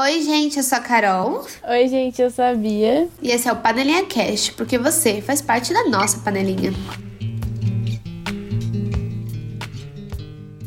Oi, gente, eu sou a Carol. Oi, gente, eu sou a Bia. E esse é o Panelinha Cast, porque você faz parte da nossa panelinha.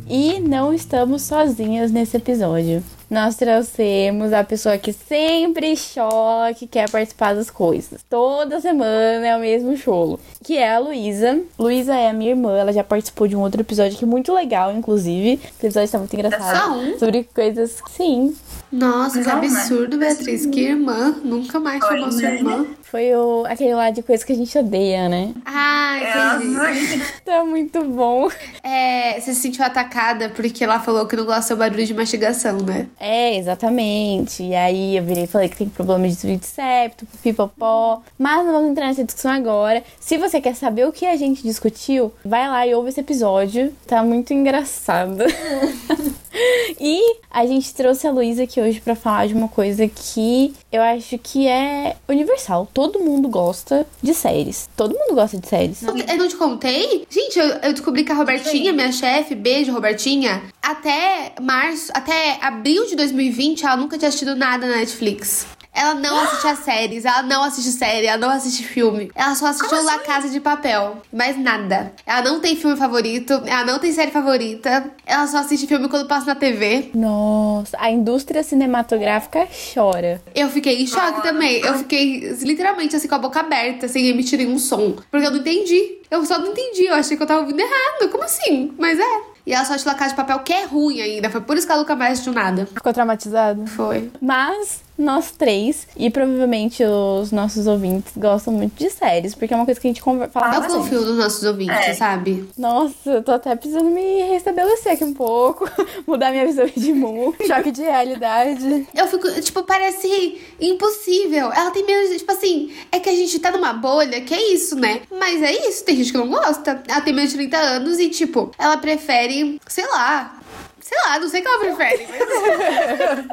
E não estamos sozinhas nesse episódio. Nós trouxemos a pessoa que sempre chora, que quer participar das coisas. Toda semana é o mesmo cholo. Que é a Luísa. Luísa é a minha irmã, ela já participou de um outro episódio que é muito legal, inclusive. O episódio tá muito engraçado. É só um? Sobre coisas. Sim. Nossa, que né? absurdo, Beatriz. Que irmã. Nunca mais chamou sua irmã. Foi o, aquele lá de coisas que a gente odeia, né? Ah, entendi. Tá muito bom. É, você se sentiu atacada porque ela falou que não gosta do barulho de mastigação, né? É, exatamente. E aí eu virei e falei que tem problema de desvio de septo, pipopó. Mas não vamos entrar nessa discussão agora. Se você quer saber o que a gente discutiu, vai lá e ouve esse episódio. Tá muito engraçado. e a gente trouxe a Luísa aqui hoje pra falar de uma coisa que eu acho que é universal. Todo mundo gosta de séries. Todo mundo gosta de séries. Eu não te contei? Gente, eu, eu descobri que a Robertinha, minha chefe, beijo, Robertinha, até março, até abril de 2020, ela nunca tinha assistido nada na Netflix. Ela não assiste a séries, ela não assiste série, ela não assiste filme. Ela só assistiu La Casa de Papel. Mais nada. Ela não tem filme favorito, ela não tem série favorita. Ela só assiste filme quando passa na TV. Nossa, a indústria cinematográfica chora. Eu fiquei em choque também. Eu fiquei literalmente assim com a boca aberta, sem emitir nenhum som. Porque eu não entendi. Eu só não entendi. Eu achei que eu tava ouvindo errado. Como assim? Mas é. E ela só assistiu La Casa de Papel, que é ruim ainda. Foi por isso que ela nunca mais assistiu nada. Ficou traumatizado? Foi. Mas nós três, e provavelmente os nossos ouvintes, gostam muito de séries, porque é uma coisa que a gente fala Eu bastante. confio nos nossos ouvintes, É. sabe? Nossa, eu tô até precisando me restabelecer aqui um pouco, mudar minha visão de mundo, choque de realidade. Eu fico, tipo, parece impossível. Ela tem menos, tipo assim, é que a gente tá numa bolha, que é isso, né? Mas é isso, tem gente que não gosta. Ela tem menos de 30 anos e, tipo, ela prefere, sei lá. Sei lá, não sei o que ela prefere. Mas...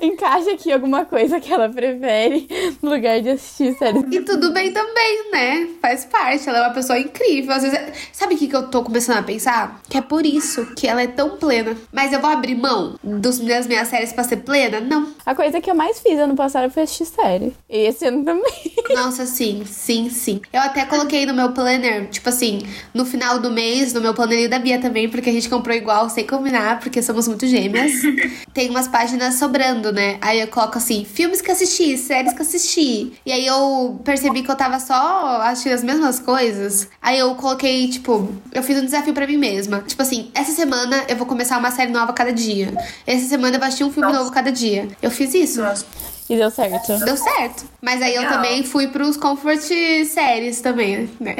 Encaixa aqui alguma coisa que ela prefere no lugar de assistir séries. E tudo bem também, né? Faz parte. Ela é uma pessoa incrível. Às vezes, é- sabe o que, que eu tô começando a pensar? Que é por isso que ela é tão plena. Mas eu vou abrir mão dos, das minhas séries pra ser plena? Não. A coisa que eu mais fiz ano passado foi assistir série. E esse ano também. Nossa, sim, sim, sim. Eu até coloquei no meu planner, tipo assim, no final do mês, no meu planner da Bia também, porque a gente comprou igual, sem combinar, porque somos muito gêmeas. Tem umas páginas sobrando, né? Aí eu coloco assim, filmes que assisti, séries que assisti. E aí eu percebi que eu tava só assistindo as mesmas coisas. Aí eu coloquei, tipo, eu fiz um desafio pra mim mesma. Tipo assim, essa semana eu vou começar uma série nova cada dia. Essa semana eu vou assistir um filme Nossa. novo cada dia. Eu fiz isso. Nossa. E deu certo. Deu certo. Mas aí eu Legal. também fui pros comfort séries também, né?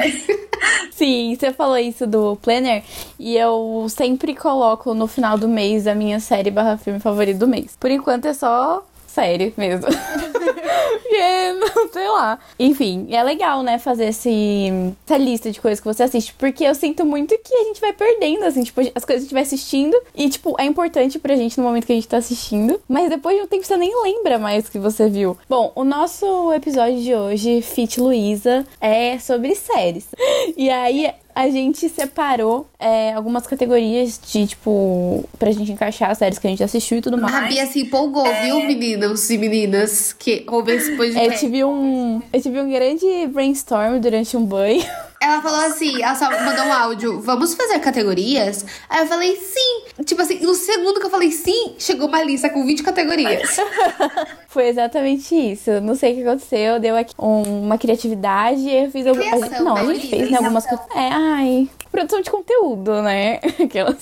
Sim, você falou isso do planner e eu sempre coloco no final do mês a minha série barra filme favorito do mês. Por enquanto é só série mesmo. Porque, não sei lá. Enfim, é legal, né, fazer esse, essa lista de coisas que você assiste. Porque eu sinto muito que a gente vai perdendo, assim, tipo, as coisas que a gente vai assistindo. E, tipo, é importante pra gente no momento que a gente tá assistindo. Mas depois de um tempo você nem lembra mais que você viu. Bom, o nosso episódio de hoje, Fit Luísa, é sobre séries. E aí, a gente separou é, algumas categorias de, tipo, pra gente encaixar as séries que a gente assistiu e tudo mais. A Bia se empolgou, viu, meninos e meninas que ouvem esse É, eu podcast? tive um. Eu tive um grande brainstorm durante um banho. Ela falou assim, ela só mandou um áudio, vamos fazer categorias? Aí eu falei sim. Tipo assim, no segundo que eu falei sim, chegou uma lista com 20 categorias. Foi exatamente isso. Não sei o que aconteceu. Deu aqui um- uma criatividade e eu fiz algumas. Não, a né, gente Lívia? fez né, algumas coisas. É, ai. Produção de conteúdo, né? Aquelas.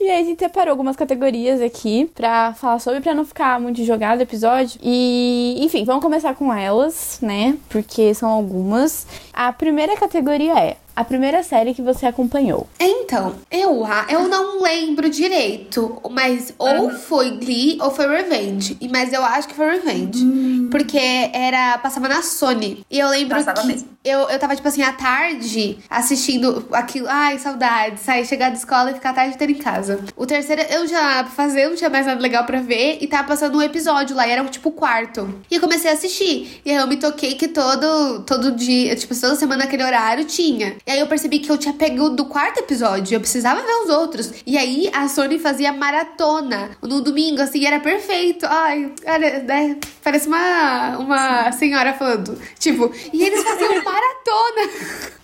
E aí a gente separou algumas categorias aqui pra falar sobre, pra não ficar muito jogado o episódio. E, enfim, vamos começar com elas, né? Porque são algumas. A primeira categoria é a primeira série que você acompanhou. Então, eu, eu não lembro direito, mas ou foi Glee ou foi Revenge. Mas eu acho que foi Revenge. Porque era. Passava na Sony. E eu lembro Passava que mesmo. eu, eu tava, tipo assim, à tarde assistindo aquilo. Ai, saudade. Sair, chegar da escola e ficar a tarde inteira em casa. O terceiro eu já fazer, não tinha mais nada legal pra ver. E tava passando um episódio lá, e era tipo o quarto. E eu comecei a assistir. E aí eu me toquei que todo, todo dia, tipo, toda semana naquele horário tinha. E aí eu percebi que eu tinha pego do quarto episódio, eu precisava ver os outros. E aí a Sony fazia maratona no domingo, assim, era perfeito. Ai, era, né? Parece uma, uma senhora falando. Tipo, e eles faziam maratona.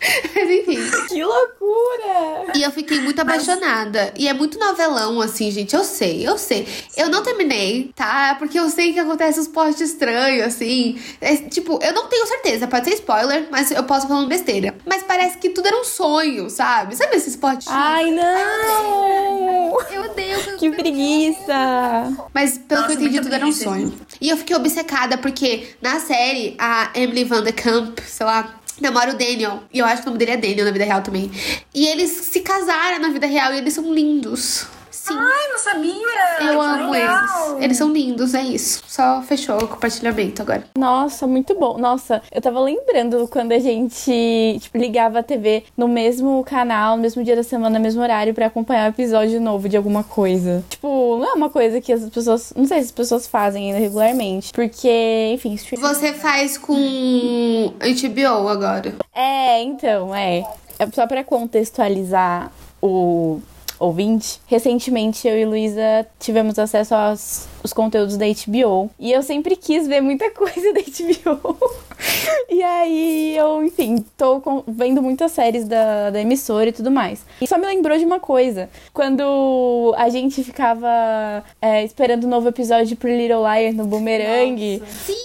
Mas enfim. Que loucura! E eu fiquei muito apaixonada. E é muito novelão, assim, gente. Eu sei, eu sei. Eu não terminei, tá? Porque eu sei que acontece uns posts estranhos, assim. É, tipo, eu não tenho certeza, pode ser spoiler, mas eu posso falar uma besteira. Mas parece que tudo era um sonho, sabe? Sabe esses posts? Ai, não! Eu odeio. Que preguiça! Mas pelo Nossa, que eu entendi, tudo era um sonho. E eu fiquei obcecada porque na série, a Emily Van de Kamp, sei lá, namora o Daniel. E eu acho que o nome dele é Daniel na vida real também. E eles se casaram na vida real e eles são lindos. Sim. Ai, não sabia! eu Que amo legal. eles. Eles são lindos, é isso. Só fechou o compartilhamento agora. Nossa, muito bom. Nossa, eu tava lembrando quando a gente, tipo, ligava a TV no mesmo canal, no mesmo dia da semana, no mesmo horário, pra acompanhar um episódio novo de alguma coisa. Tipo, não é uma coisa que as pessoas. Não sei se as pessoas fazem ainda regularmente. Porque, enfim, stream- Você faz com HBO agora. É, então, é. É Só pra contextualizar o ouvinte, recentemente eu e Luísa tivemos acesso aos os conteúdos da HBO. E eu sempre quis ver muita coisa da HBO. e aí eu, enfim, tô com- vendo muitas séries da, da emissora e tudo mais. E só me lembrou de uma coisa. Quando a gente ficava é, esperando o novo episódio de Pretty Little Liars no Boomerang,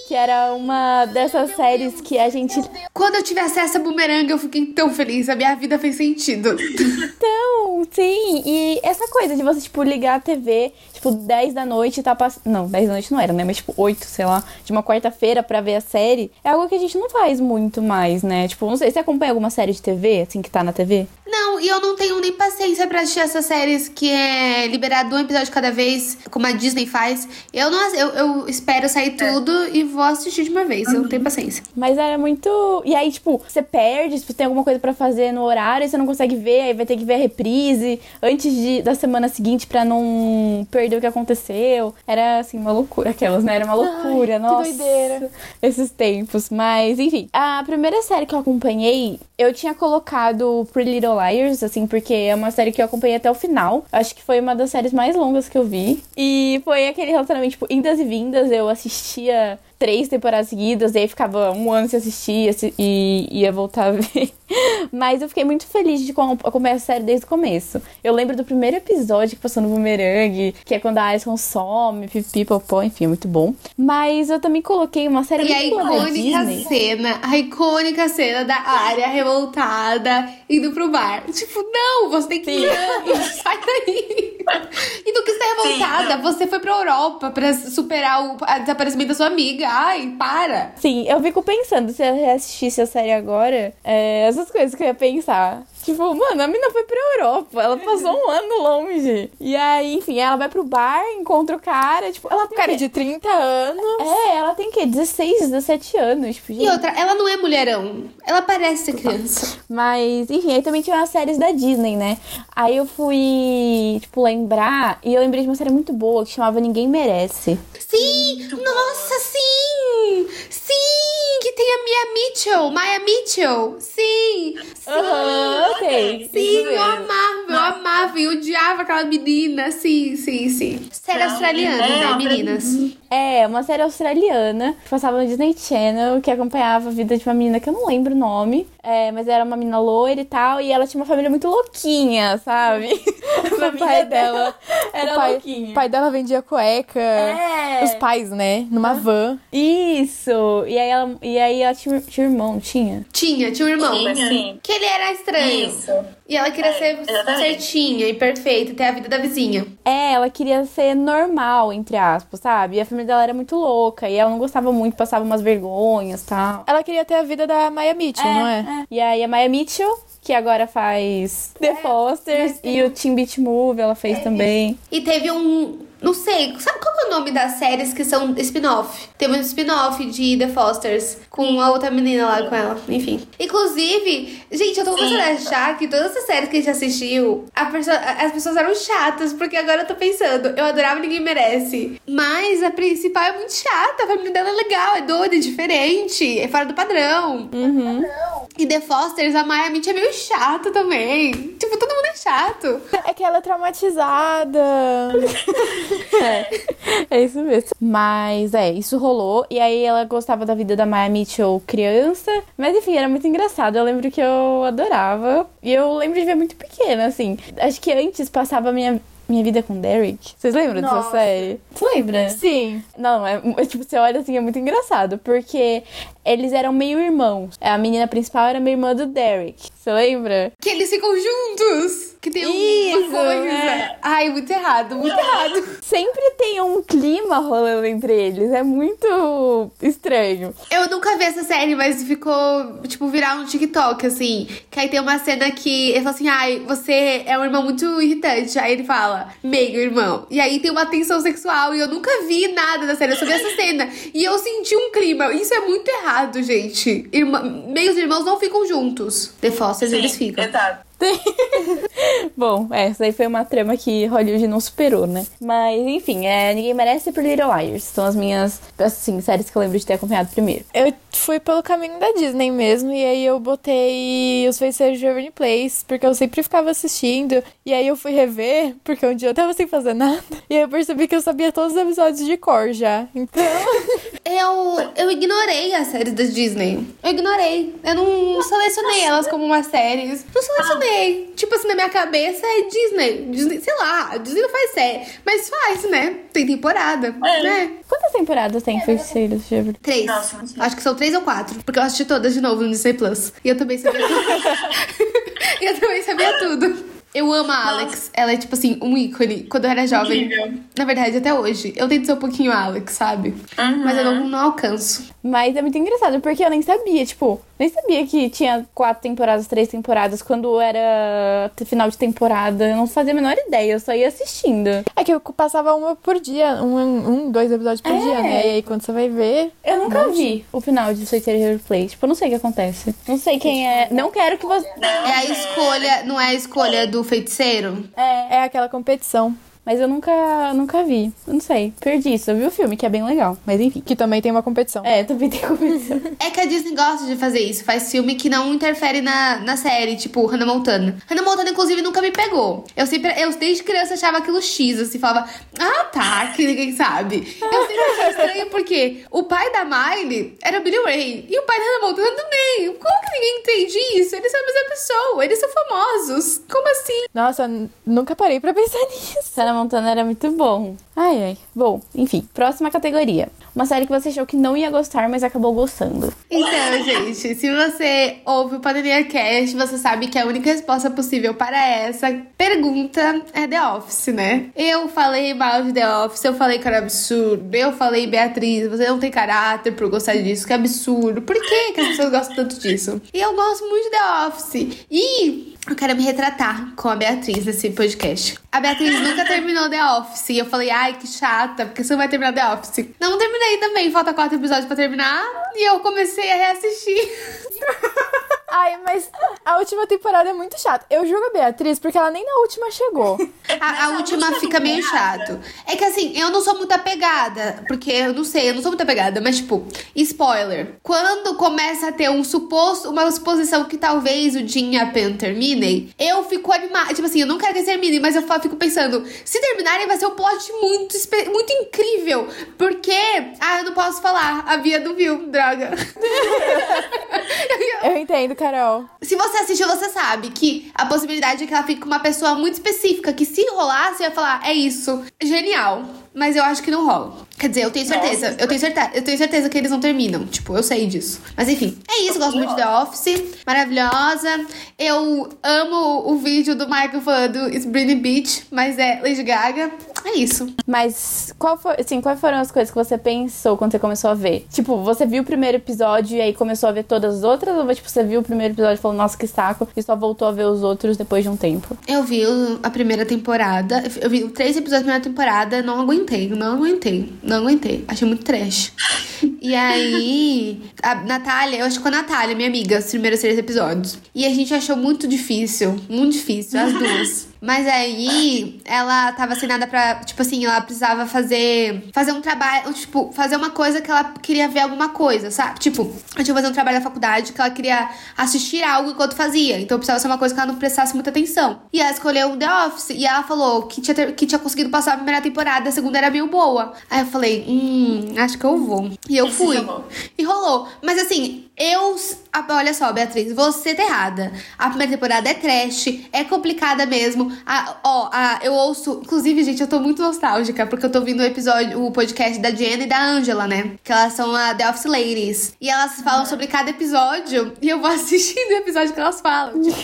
que era uma dessas séries que a gente Quando eu tive acesso a Boomerang, eu fiquei tão feliz. A minha vida fez sentido. Então, sim, e essa coisa de você, tipo, ligar a TV, tipo, 10 da noite e tá passando. Não, 10 da noite não era, né? Mas, tipo, 8, sei lá, de uma quarta-feira pra ver a série, é algo que a gente não faz muito mais, né? Tipo, não sei, você acompanha alguma série de TV, assim, que tá na TV? Não, e eu não tenho nem paciência pra assistir essas séries que é liberado um episódio cada vez, como a Disney faz. Eu não eu, eu espero sair tudo e vou assistir de uma vez. Eu não tenho paciência. Mas era muito. E aí, tipo, você perde, se tem alguma coisa pra fazer no horário, e você não consegue ver, aí vai ter que ver a reprise antes de, da semana seguinte pra não perder o que aconteceu. Era, assim, uma loucura. Aquelas, né? Era uma loucura, nossa. doideira. Esses tempos. Mas, enfim. A primeira série que eu acompanhei, eu tinha colocado Pretty Little Liars, assim, porque é uma série que eu acompanhei até o final. Acho que foi uma das séries mais longas que eu vi. E foi aquele relacionamento, tipo, indas e vindas. Eu assistia três temporadas seguidas, aí ficava um ano sem assistir assi- e ia voltar a ver. Mas eu fiquei muito feliz de com- acompanhar a série desde o começo. Eu lembro do primeiro episódio que passou no Boomerang, que é quando a Alice consome, pipi, popó, enfim, é muito bom. Mas eu também coloquei uma série E a muito boa da icônica Disney. cena, a icônica cena da área revoltada indo pro bar. Tipo, não, você tem que ir, sai daí. E do que você é revoltada? você foi pra Europa pra superar o a desaparecimento da sua amiga. Ai, para. Sim, eu fico pensando, se eu reassistisse a série agora, é, essas coisas que eu ia pensar. Tipo, mano, a mina foi pra Europa, ela passou um ano longe. E aí, enfim, ela vai pro bar, encontra o cara, tipo, ela tem Cara o quê? de 30 anos. É, ela tem o quê? 16, 17 anos, tipo, E gente. outra, ela não é mulherão. Ela parece ser criança. Mas, enfim, aí também tinha umas séries da Disney, né? Aí eu fui, tipo, lembrar, e eu lembrei de uma série muito boa que chamava Ninguém Merece. Sim! Nossa, sim! Que tem a Mia Mitchell, Maya Mitchell. Sim! Sim! Aham, ok. Sim, eu amava, eu amava, eu odiava aquela menina. Sim, sim, sim. Série australiana, é, né, meninas? É, uma série australiana que passava no Disney Channel, que acompanhava a vida de uma menina que eu não lembro o nome, é, mas era uma menina loira e tal, e ela tinha uma família muito louquinha, sabe? o pai dela era o pai, louquinho. o pai dela vendia cueca. É. Os pais, né? Numa van. Isso! E aí ela, e aí ela tinha, tinha um irmão, tinha? Tinha, tinha um irmão. Tinha. Sim. Que ele era estranho. Isso. E ela queria É, ser exatamente. certinha e perfeita, ter a vida da vizinha. É, ela queria ser normal, entre aspas, sabe? E a família dela era muito louca, e ela não gostava muito, passava umas vergonhas e tal. Ela queria ter a vida da Maya Mitchell, não é? E aí a Maya Mitchell, que agora faz The Fosters, e o Teen Beach Movie ela fez também. E teve um. Não sei, sabe qual é o nome das séries que são spin-off? Teve um spin-off de The Fosters com a outra menina lá com ela. Enfim. Inclusive, gente, eu tô começando a achar que todas as séries que a gente assistiu, a perso- as pessoas eram chatas, porque agora eu tô pensando, eu adorava Ninguém Merece. Mas a principal é muito chata, a família dela é legal, é doida, é diferente, é fora do padrão. E The Fosters, a Maya Mitch é meio chata também. Tipo, todo mundo é chato. É que ela é traumatizada. É, é isso mesmo. Mas é, isso rolou. E aí ela gostava da vida da Maya Mitchell criança. Mas enfim, era muito engraçado. Eu lembro que eu adorava. E eu lembro de ver muito pequena, assim. Acho que antes passava a minha. Minha vida com Derek. Vocês lembram dessa Nossa. série? Você lembra? Sim. Não, é, é, tipo, você olha assim, é muito engraçado, porque eles eram meio irmãos. A menina principal era meio irmã do Derek. Você lembra? Que eles ficam juntos. Que tem Isso, uma coisa. é. Ai, muito errado, muito errado. Sempre tem um clima rolando entre eles. É muito estranho. Eu nunca vi essa série, mas ficou, tipo, virar um TikTok, assim. Que aí tem uma cena que ele fala assim: ai, você é um irmão muito irritante. Aí ele fala, meio irmão. E aí tem uma tensão sexual. E eu nunca vi nada da série, eu só vi essa cena. E eu senti um clima. Isso é muito errado, gente. Irmã, meios irmãos não ficam juntos. The Fosters, eles ficam. Exato. Bom, é, essa aí foi uma trama que Hollywood não superou, né? Mas, enfim, é, Ninguém Merece por Little Liars. São as minhas, assim, séries que eu lembro de ter acompanhado primeiro. Eu fui pelo caminho da Disney mesmo, e aí eu botei Os Feiticeiros de Waverly Place, porque eu sempre ficava assistindo, e aí eu fui rever, porque um dia eu tava sem fazer nada, e aí eu percebi que eu sabia todos os episódios de cor já. Então, Eu, eu ignorei as séries da Disney. Eu ignorei. Eu não selecionei elas como uma série. Não selecionei. Tipo assim, na minha cabeça é Disney. Disney, sei lá, Disney não faz série. Mas faz, né? Tem temporada, né? Quantas temporadas tem Feiticeiros de Waverly Três. Nossa. Acho que são três ou quatro. Porque eu assisti todas de novo no Disney Plus. E eu também sabia tudo. e eu também sabia tudo. Eu amo a Alex. Ela é, tipo assim, um ícone. Quando eu era jovem. Incrível. Na verdade, até hoje. Eu tento ser um pouquinho Alex, sabe? Uhum. Mas eu não, não alcanço. Mas é muito engraçado, porque eu nem sabia, tipo, nem sabia que tinha quatro temporadas, três temporadas, quando era final de temporada. Eu não fazia a menor ideia, eu só ia assistindo. é que eu passava uma por dia, um, um dois episódios por É. dia, né? E aí quando você vai ver. Eu nunca vi o final de Feiticeiros Play. Tipo, eu não sei o que acontece. Não sei quem é. Não quero que você. É a escolha, não é a escolha do feiticeiro? É, É aquela competição. Mas eu nunca, nunca vi. Eu não sei. Perdi isso. Eu vi o filme, que é bem legal. Mas enfim. Que também tem uma competição. É, também tem competição. É que a Disney gosta de fazer isso. Faz filme que não interfere na, na série, tipo Hannah Montana. Hannah Montana, inclusive, nunca me pegou. Eu sempre, eu desde criança achava aquilo X, assim, falava, ah, tá, que ninguém sabe. Eu sempre achei estranho porque o pai da Miley era o Billy Ray e o pai da Hannah Montana também. Como que ninguém entende isso? Eles são a mesma pessoa, eles são famosos. Como assim? Nossa, nunca parei pra pensar nisso. Sarah Montana era muito bom. Ai, ai. Bom, enfim. Próxima categoria. Uma série que você achou que não ia gostar, mas acabou gostando. Então, gente, se você ouve o Pandemia Cast, você sabe que a única resposta possível para essa pergunta é The Office, né? Eu falei mal de The Office, eu falei que era absurdo, eu falei, Beatriz, você não tem caráter por gostar disso, que absurdo. Por que, que as pessoas gostam tanto disso? E eu gosto muito de The Office. E eu quero me retratar com a Beatriz nesse podcast. A Beatriz nunca terminou The Office. E eu falei, ai, que chata, porque você não vai terminar The Office. Não terminei também, falta quatro episódios pra terminar. E eu comecei a reassistir. Ai, mas a última temporada é muito chata. Eu julgo a Beatriz porque ela nem na última chegou. A, a última fica meio chato. É que assim, eu não sou muito apegada, porque eu não sei, eu não sou muito apegada, mas tipo, spoiler. Quando começa a ter um suposto, uma suposição que talvez o Jim e a Pen terminem, eu fico animada. Tipo assim, eu não quero que eles terminem, mas eu fico pensando, se terminarem vai ser um plot muito, muito incrível. Porque, ah, eu não posso falar, a Bia não viu, droga. Eu entendo, Carol. Se você assistiu, você sabe que a possibilidade é que ela fique com uma pessoa muito específica, que se rolar, você vai falar, é isso, genial. Mas eu acho que não rola. Quer dizer, eu tenho certeza, Nossa. eu tenho certeza, eu tenho certeza que eles não terminam. Tipo, eu sei disso. Mas enfim, é isso, gosto muito de The Office, maravilhosa. Eu amo o vídeo do Michael falando It's Britney Beach, mas é Lady Gaga. É isso. Mas qual foi, assim, quais foram as coisas que você pensou quando você começou a ver? Tipo, você viu o primeiro episódio e aí começou a ver todas as outras? Ou tipo, você viu o primeiro episódio e falou, nossa, que saco, e só voltou a ver os outros depois de um tempo? Eu vi a primeira temporada, eu vi três episódios da primeira temporada, não aguentei, não aguentei, não aguentei. Achei muito trash. E aí, a Natália, eu acho que com a Natália, minha amiga, os primeiros três episódios. E a gente achou muito difícil, muito difícil, as duas. Mas aí ela tava sem nada pra. Tipo assim, ela precisava fazer. Fazer um trabalho. Tipo, fazer uma coisa que ela queria ver alguma coisa, sabe? Tipo, eu tinha que fazer um trabalho da faculdade que ela queria assistir algo enquanto fazia. Então precisava ser uma coisa que ela não prestasse muita atenção. E ela escolheu The Office. E ela falou que tinha, ter, que tinha conseguido passar a primeira temporada, a segunda era meio boa. Aí eu falei, hum, acho que eu vou. E eu fui. E rolou. Mas assim, eu. Olha só, Beatriz, você tá errada. A primeira temporada é trash, é complicada mesmo. A, ó, a, eu ouço. Inclusive, gente, eu tô muito nostálgica, porque eu tô ouvindo o episódio, o podcast da Jenna e da Angela, né? Que elas são a The Office Ladies. E elas falam sobre cada episódio. E eu vou assistindo o episódio que elas falam. Tipo,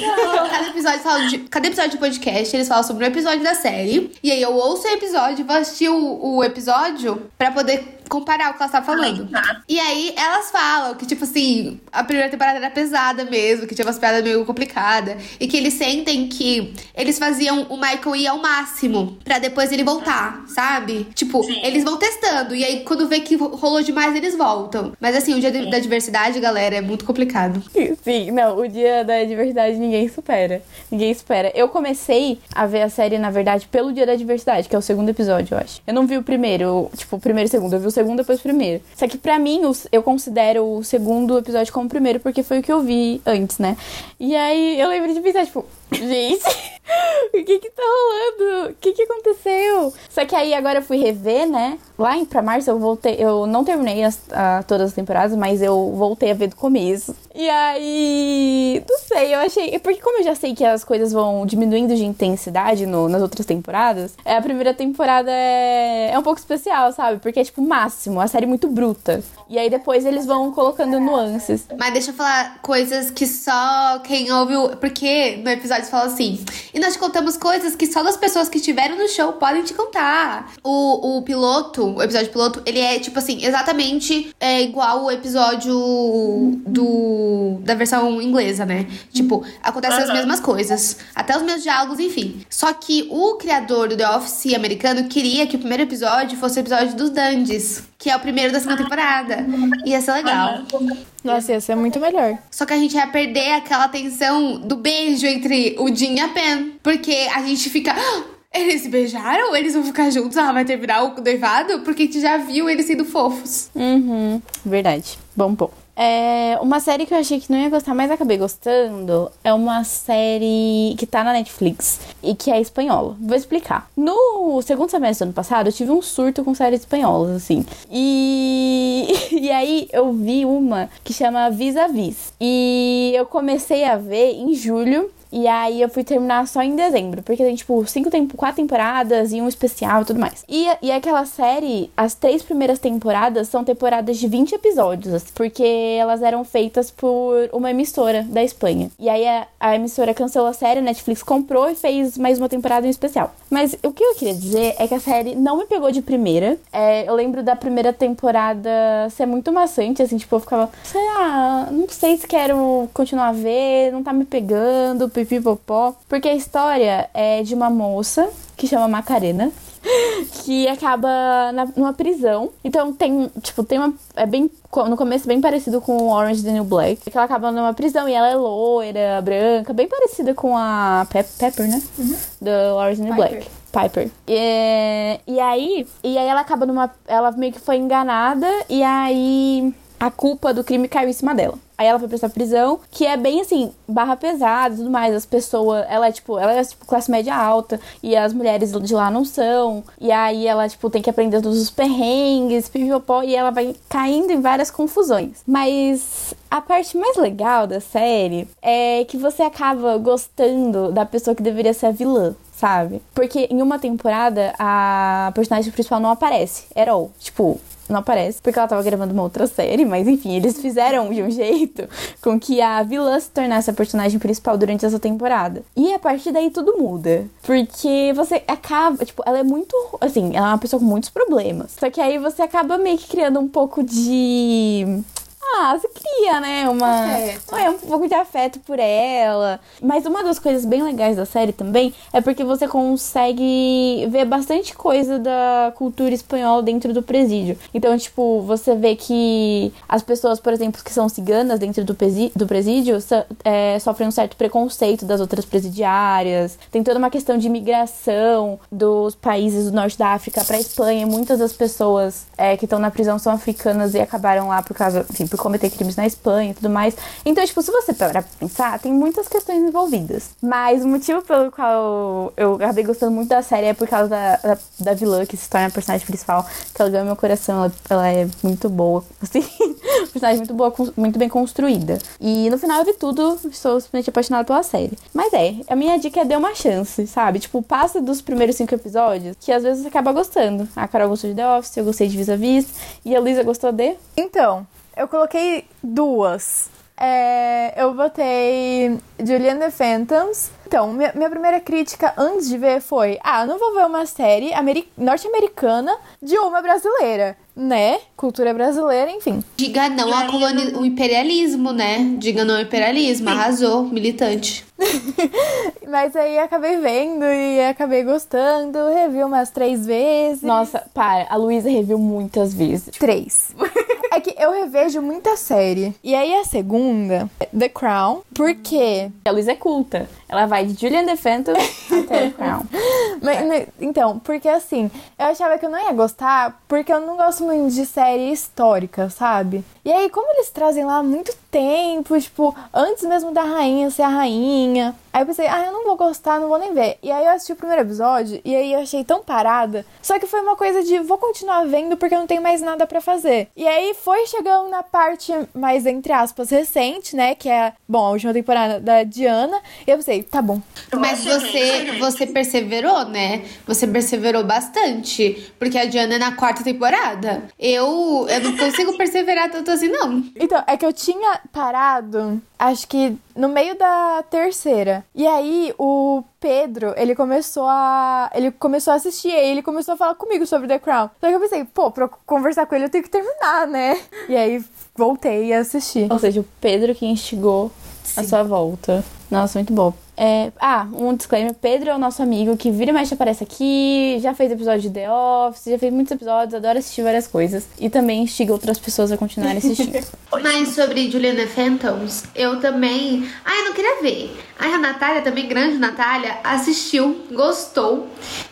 cada episódio fala de. Cada episódio do podcast, eles falam sobre um episódio da série. E aí eu ouço o episódio, vou assistir o, o episódio pra poder comparar o que elas estavam falando. tá. E aí elas falam que, tipo assim, a primeira temporada era pesada mesmo, que tinha umas piadas meio complicadas. E que eles sentem que eles faziam o Michael ir ao máximo pra depois ele voltar, sabe? Tipo, Sim. eles vão testando. E aí, quando vê que rolou demais, eles voltam. Mas assim, o dia de- da diversidade, galera, é muito complicado. Sim, não, o dia da diversidade ninguém supera. Ninguém espera. Eu comecei a ver a série, na verdade, pelo dia da diversidade, que é o segundo episódio, eu acho. Eu não vi o primeiro, tipo, o primeiro e o segundo, eu vi o segundo depois o primeiro. Só que pra mim, eu considero o segundo episódio como o primeiro, porque foi o que eu vi antes, né? E aí eu lembro de pensar, tipo, gente, o que que tá rolando? O que que aconteceu? Só que aí agora eu fui rever, né? Lá em pra março eu voltei, eu não terminei as- a- todas as temporadas, mas eu voltei a ver do começo. E aí, não sei, eu achei, porque como eu já sei que as coisas vão diminuindo de intensidade no- nas outras temporadas, é, a primeira temporada é, é um pouco especial, sabe? Porque é tipo o máximo, a série é muito bruta. E aí depois eles vão colocando nuances. Mas deixa eu falar coisas que só quem ouviu. Porque no episódio fala assim. E nós te contamos coisas que só das pessoas que estiveram no show podem te contar. O, o piloto, o episódio piloto, ele é tipo assim, exatamente é, igual o episódio do da versão inglesa, né? Tipo, acontecem as mesmas coisas. Até os mesmos diálogos, enfim. Só que o criador do The Office americano queria que o primeiro episódio fosse o episódio dos Dandies. Que é o primeiro da segunda temporada. Ia ser legal. Nossa, ia ser muito melhor. Só que a gente ia perder aquela tensão do beijo entre o Jim e a Pen. Porque a gente fica. "Ah, Eles se beijaram? Eles vão ficar juntos? Ela vai terminar o noivado? Porque a gente já viu eles sendo fofos. Uhum, verdade. Bom ponto. É, uma série que eu achei que não ia gostar, mas acabei gostando, é uma série que tá na Netflix e que é espanhola. Vou explicar. No segundo semestre do ano passado, eu tive um surto com séries espanholas, assim. E, e aí eu vi uma que chama Vis a Vis. E eu comecei a ver em julho. E aí eu fui terminar só em dezembro, porque tem, tipo, cinco tempo, quatro temporadas e um especial e tudo mais. E, e aquela série, as três primeiras temporadas são temporadas de 20 episódios, assim, porque elas eram feitas por uma emissora da Espanha. E aí a, a emissora cancelou a série, a Netflix comprou e fez mais uma temporada em especial. Mas o que eu queria dizer é que a série não me pegou de primeira. É, eu lembro da primeira temporada ser muito maçante, assim, tipo, eu ficava, sei lá, não sei se quero continuar a ver, não tá me pegando, pipipopó. Porque a história é de uma moça que chama Macarena. Que acaba na, numa prisão. Então tem, tipo, tem uma. É bem. No começo, bem parecido com o Orange the New Black. Que ela acaba numa prisão e ela é loira, branca, bem parecida com a Pep, Pepper, né? Do Orange the New Piper. Black. Piper. E, e aí, e aí ela acaba numa. Ela meio que foi enganada e aí a culpa do crime caiu em cima dela. Aí ela foi pra essa prisão, que é bem assim, barra pesada e tudo mais. As pessoas, ela é tipo, ela é tipo classe média alta, e as mulheres de lá não são. E aí ela, tipo, tem que aprender todos os perrengues, pipipopó, e ela vai caindo em várias confusões. Mas a parte mais legal da série é que você acaba gostando da pessoa que deveria ser a vilã sabe? Porque em uma temporada a personagem principal não aparece, at all. Tipo, não aparece, porque ela tava gravando uma outra série, mas enfim, eles fizeram de um jeito com que a vilã se tornasse a personagem principal durante essa temporada. E a partir daí tudo muda. Porque você acaba, tipo, ela é muito, assim, ela é uma pessoa com muitos problemas. Só que aí você acaba meio que criando um pouco de Ah, você cria, né? Uma, Afeto. é, um pouco de afeto por ela. Mas uma das coisas bem legais da série também é porque você consegue ver bastante coisa da cultura espanhola dentro do presídio. Então, tipo, você vê que as pessoas, por exemplo, que são ciganas dentro do, do presídio so- é, sofrem um certo preconceito das outras presidiárias. Tem toda uma questão de imigração dos países do norte da África pra Espanha. E muitas das pessoas é, que estão na prisão são africanas e acabaram lá por causa, enfim, por cometer crimes na Espanha e tudo mais. Então, tipo, se você parar pra pensar, tem muitas questões envolvidas. Mas o motivo pelo qual eu acabei gostando muito da série é por causa da, da, da vilã que se torna a personagem principal, que ela ganha meu coração, ela, ela é muito boa, assim, personagem muito boa, muito bem construída. E no final de tudo, estou simplesmente apaixonada pela série. Mas é, a minha dica é dê uma chance, sabe? Tipo, passa dos primeiros cinco episódios, que às vezes você acaba gostando. A Carol gostou de The Office, eu gostei de Vis-a-Vis, e a Luísa gostou de... Então, eu coloquei duas. É, eu botei Julian the Phantoms. Então, minha, minha primeira crítica antes de ver foi: ah, eu não vou ver uma série ameri- norte-americana de uma brasileira, né? Cultura brasileira, enfim. Diga não ao coloni... o imperialismo, né? Diga não ao imperialismo. Arrasou, militante. Mas aí acabei vendo e acabei gostando, revi umas três vezes. Nossa, para, a Luísa reviu muitas vezes. Três. É que eu revejo muita série. E aí a segunda, The Crown, porque A Luísa é culta. Ela vai de Julian the Phantom até The Crown. Mas, né, então, porque assim, eu achava que eu não ia gostar, porque eu não gosto muito de série histórica, sabe? E aí, como eles trazem lá muito tempo, tipo, antes mesmo da rainha ser a rainha. Aí eu pensei, ah, eu não vou gostar, não vou nem ver. E aí eu assisti o primeiro episódio e aí eu achei tão parada. Só que foi uma coisa de vou continuar vendo porque eu não tenho mais nada pra fazer. E aí foi chegando na parte mais, entre aspas, recente, né? Que é, bom, a última temporada da Diana. E eu pensei, tá bom. Mas você, você perseverou, né? Você perseverou bastante. Porque a Diana é na quarta temporada. Eu, eu não consigo perseverar tanto assim, não. Então, é que eu tinha parado, acho que no meio da terceira. E aí o Pedro, ele começou a. Ele começou a assistir, e aí ele começou a falar comigo sobre The Crown. Só que eu pensei, pô, pra eu conversar com ele eu tenho que terminar, né? E aí voltei a assistir. Ou seja, o Pedro que instigou a sua volta. Nossa, muito bom. É, ah, um disclaimer: Pedro é o nosso amigo que vira e mexe aparece aqui, já fez episódio de The Office, já fez muitos episódios, adora assistir várias coisas. E também instiga outras pessoas a continuarem assistindo. Mas sobre Juliana Phantoms, eu também. Ai, eu não queria ver. Aí a Natália, também grande Natália, assistiu, gostou.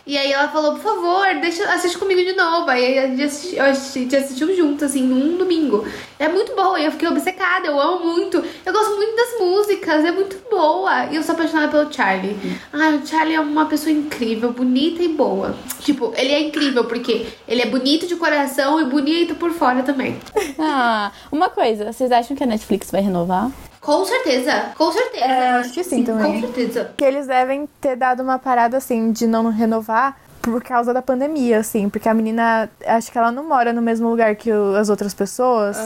E aí ela falou, por favor, deixa, assiste comigo de novo. Aí a gente assisti- eu assisti- a gente assistiu junto, assim, num domingo. É muito boa, e eu fiquei obcecada, eu amo muito. Eu gosto muito das músicas, é muito boa. E eu sou apaixonada pelo Charlie. Ai, o Charlie é uma pessoa incrível, bonita e boa. Tipo, ele é incrível porque ele é bonito de coração e bonito por fora também. ah, uma coisa: vocês acham que a Netflix vai renovar? Com certeza, com certeza. É, acho que sim também. Com certeza. Que eles devem ter dado uma parada assim de não renovar por causa da pandemia, assim, porque a menina, acho que ela não mora no mesmo lugar que o- as outras pessoas.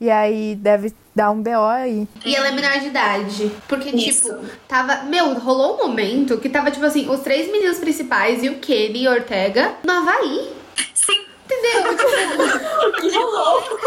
E aí deve dar um BO aí. E ela é menor de idade. Porque, Isso. tipo, tava. Meu, rolou um momento que tava, tipo assim, os três meninos principais e o Kenny e Ortega no Havaí. Entendeu? Que louco.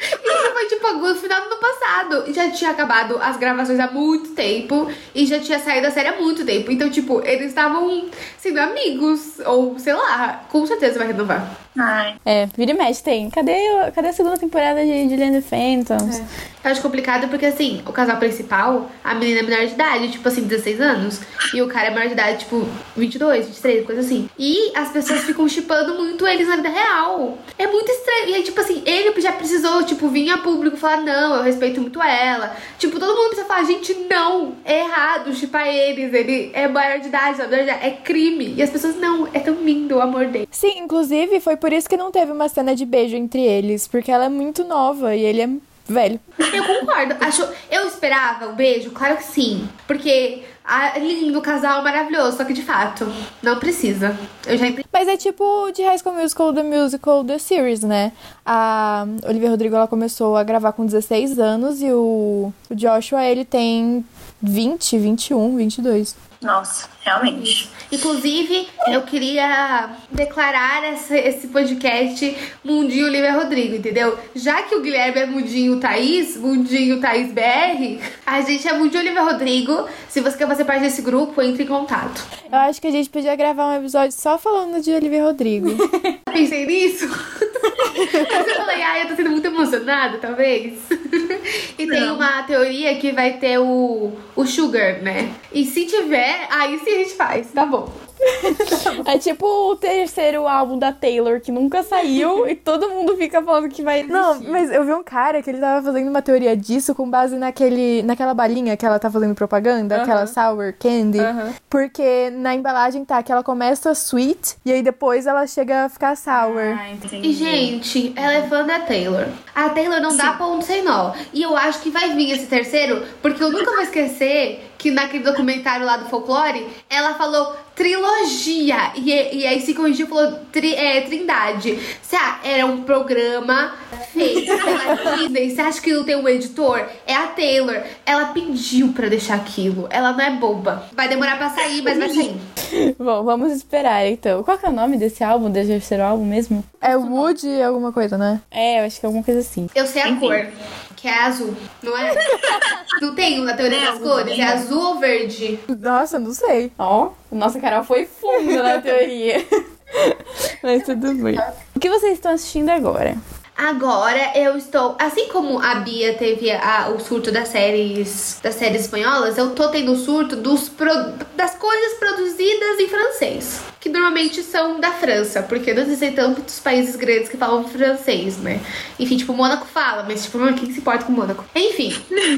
Isso foi tipo no final do ano passado. E já tinha acabado as gravações há muito tempo. E já tinha saído a série há muito tempo. Então, tipo, eles estavam sendo amigos. Ou sei lá, com certeza vai renovar. Ai. É, vira e mexe, tem. Cadê, cadê a segunda temporada de the Phantoms? Eu acho complicado porque, assim, o casal principal, a menina é menor de idade, tipo assim, 16 anos. E o cara é menor de idade, tipo, 22, 23, coisa assim. E as pessoas ficam chipando muito eles na vida real. É muito estranho. E aí, tipo assim, ele já precisou, tipo, vir a público falar, não, eu respeito muito ela. Tipo, todo mundo precisa falar, gente, não, é errado chipar eles. Ele é maior de idade, menor de idade, é crime. E as pessoas, não, é tão lindo o amor dele. Sim, inclusive foi por isso que não teve uma cena de beijo entre eles, porque ela é muito nova e ele é velho. Eu concordo. Acho, eu esperava um beijo, claro que sim. Porque ah, lindo, casal maravilhoso, só que de fato, não precisa. Eu já. Mas é tipo de High School Musical, The Musical, The Series, né? A Olivia Rodrigo, ela começou a gravar com 16 anos e o, o Joshua, ele tem 20, 21, 22. Nossa, realmente. Inclusive, eu queria declarar essa- esse podcast Mundinho Olivia Rodrigo, entendeu? Já que o Guilherme é Mundinho Thaís, Mundinho Thaís BR, a gente é Mundinho Olivia Rodrigo. Se você quer fazer parte desse grupo, entre em contato. Eu acho que a gente podia gravar um episódio só falando de Olivia Rodrigo. Pensei nisso. Mas eu falei, ai, eu tô sendo muito emocionada, talvez. E tem Não. uma teoria que vai ter o, o Sugar, né? E se tiver, aí sim a gente faz, tá bom. É tipo o terceiro álbum da Taylor, que nunca saiu e todo mundo fica falando que vai existir. Não, mas eu vi um cara que ele tava fazendo uma teoria disso com base naquele, naquela balinha que ela tá fazendo propaganda, Aham. aquela sour candy. Aham. Porque na embalagem tá que ela começa sweet e aí depois ela chega a ficar sour. Ah, entendi. E, gente, ela é fã da Taylor. A Taylor não dá ponto sem nó. E eu acho que vai vir esse terceiro, porque eu nunca vou esquecer que naquele documentário lá do folclore, ela falou trilogia. E, e aí se corrigiu e falou tri, é, trindade. Você, ah, era um programa feito pela Disney. Você acha que não tem um editor? É a Taylor. Ela pediu pra deixar aquilo. Ela não é boba. Vai demorar pra sair, mas vai sair. Bom, vamos esperar então. Qual que é o nome desse álbum, desse terceiro álbum mesmo? É Wood alguma coisa, né? É, eu acho que é alguma coisa assim. Eu sei a Enfim. cor, que é azul, não é? não tem na teoria das cores? É azul ou verde? Nossa, não sei. Ó, nossa, Carol foi fundo na teoria. Mas tudo bem. O que vocês estão assistindo agora? Agora eu estou, assim como a Bia teve a- o surto das séries, das séries espanholas, eu tô tendo o surto dos pro- das coisas produzidas em francês, que normalmente são da França, porque não existem tantos países grandes que falam francês, né? Enfim, tipo, Mônaco fala, mas tipo, quem se importa com Mônaco? Enfim.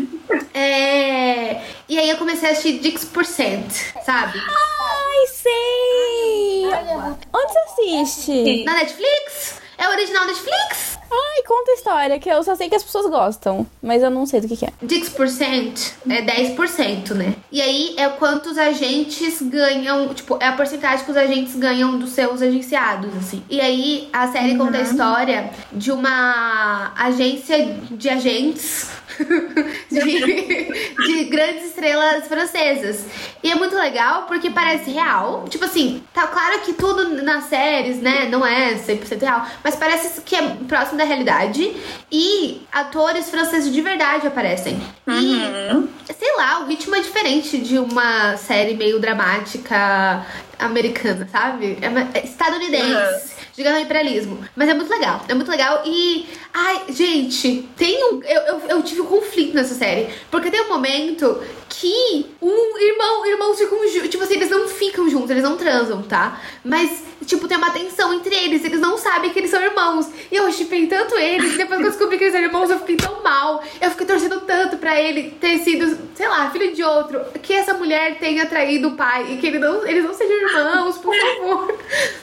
é... E aí eu comecei a assistir Dix%, sabe? Ai, sei! Onde você assiste? Na Netflix? É original Netflix? Ai, conta a história, que eu só sei que as pessoas gostam, mas eu não sei do que, que é. Dix% é 10%, né? E aí é quantos agentes ganham, tipo, é a porcentagem que os agentes ganham dos seus agenciados, assim. E aí a série conta a história de uma agência de agentes de, de grandes estrelas francesas. E é muito legal porque parece real. Tipo assim, tá claro que tudo nas séries, né, não é 100% real, mas parece que é próximo da realidade. E atores franceses de verdade aparecem. E Uhum. sei lá, o ritmo é diferente de uma série meio dramática americana, sabe? É é estadunidense. Diga no imperialismo. Mas é muito legal. É muito legal. E. Ai, gente, tem um. Eu, eu, eu tive um conflito nessa série. Porque tem um momento que um irmão, irmãos ficam juntos. Tipo assim, eles não ficam juntos, eles não transam, tá? Mas, tipo, tem uma tensão entre eles. Eles não sabem que eles são irmãos. E eu chipei tanto eles. E depois que eu descobri que eles eram irmãos, eu fiquei tão mal. Eu fiquei torcendo tanto pra ele ter sido, sei lá, filho de outro. Que essa mulher tenha traído o pai. E que ele não, eles não sejam irmãos, por favor.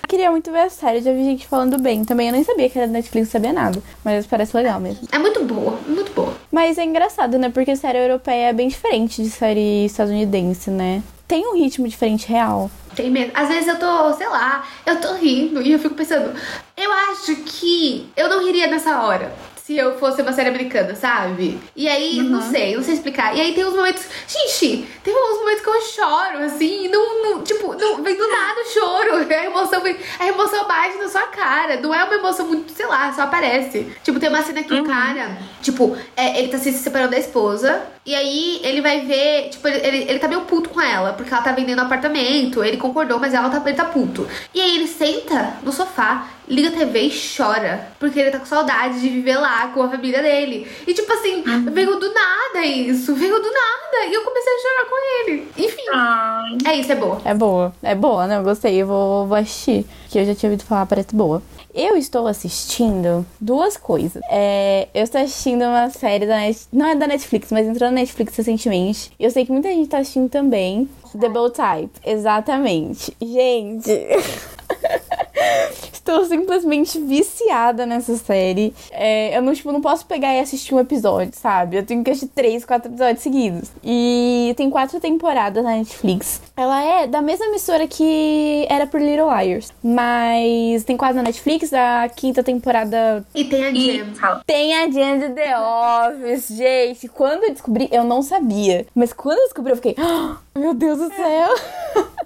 Queria muito ver a série, já vi gente falando bem. Também eu nem sabia que era da Netflix, sabia nada. Mas parece legal mesmo. É muito boa, muito boa. Mas é engraçado, né? Porque série europeia é bem diferente de série estadunidense, né? Tem um ritmo diferente real. Tem medo. Às vezes eu tô, sei lá, eu tô rindo e eu fico pensando, eu acho que eu não riria nessa hora. Se eu fosse uma série americana, sabe? E aí, não sei, não sei explicar. E aí tem uns momentos. Gente, tem uns momentos que eu choro, assim, não, não- tipo, não, vem do nada o choro. A emoção, vem- a emoção bate na sua cara. Não é uma emoção muito, sei lá, só aparece. Tipo, tem uma cena que o cara, tipo, é, ele tá se separando da esposa. E aí ele vai ver, tipo, ele, ele, ele tá meio puto com ela, porque ela tá vendendo apartamento. Ele concordou, mas ela tá, ele tá puto. E aí ele senta no sofá, liga a TV e chora. Porque ele tá com saudade de viver lá com a família dele. E tipo assim, veio do nada isso. Veio do nada. E eu comecei a chorar com ele. Enfim. Ai, É isso, é boa. É boa. É boa, né? Eu gostei. Eu vou, vou assistir. Que eu já tinha ouvido falar, parece boa. Eu estou assistindo duas coisas. É, eu estou assistindo uma série da Netflix. Não é da Netflix, mas entrou na Netflix recentemente. Eu sei que muita gente tá assistindo também. The Bold Type. Exatamente. Gente. Tô simplesmente viciada nessa série. É, eu não, tipo, não posso pegar e assistir um episódio, sabe? Eu tenho que assistir três, quatro episódios seguidos. E tem quatro temporadas na Netflix. Ela é da mesma emissora que era por Little Liars. Mas tem quatro na Netflix. A quinta temporada E tem a fala. tem a Jen de The Office, gente. Quando eu descobri, eu não sabia. Mas quando eu descobri, eu fiquei, "Ah, meu Deus do céu.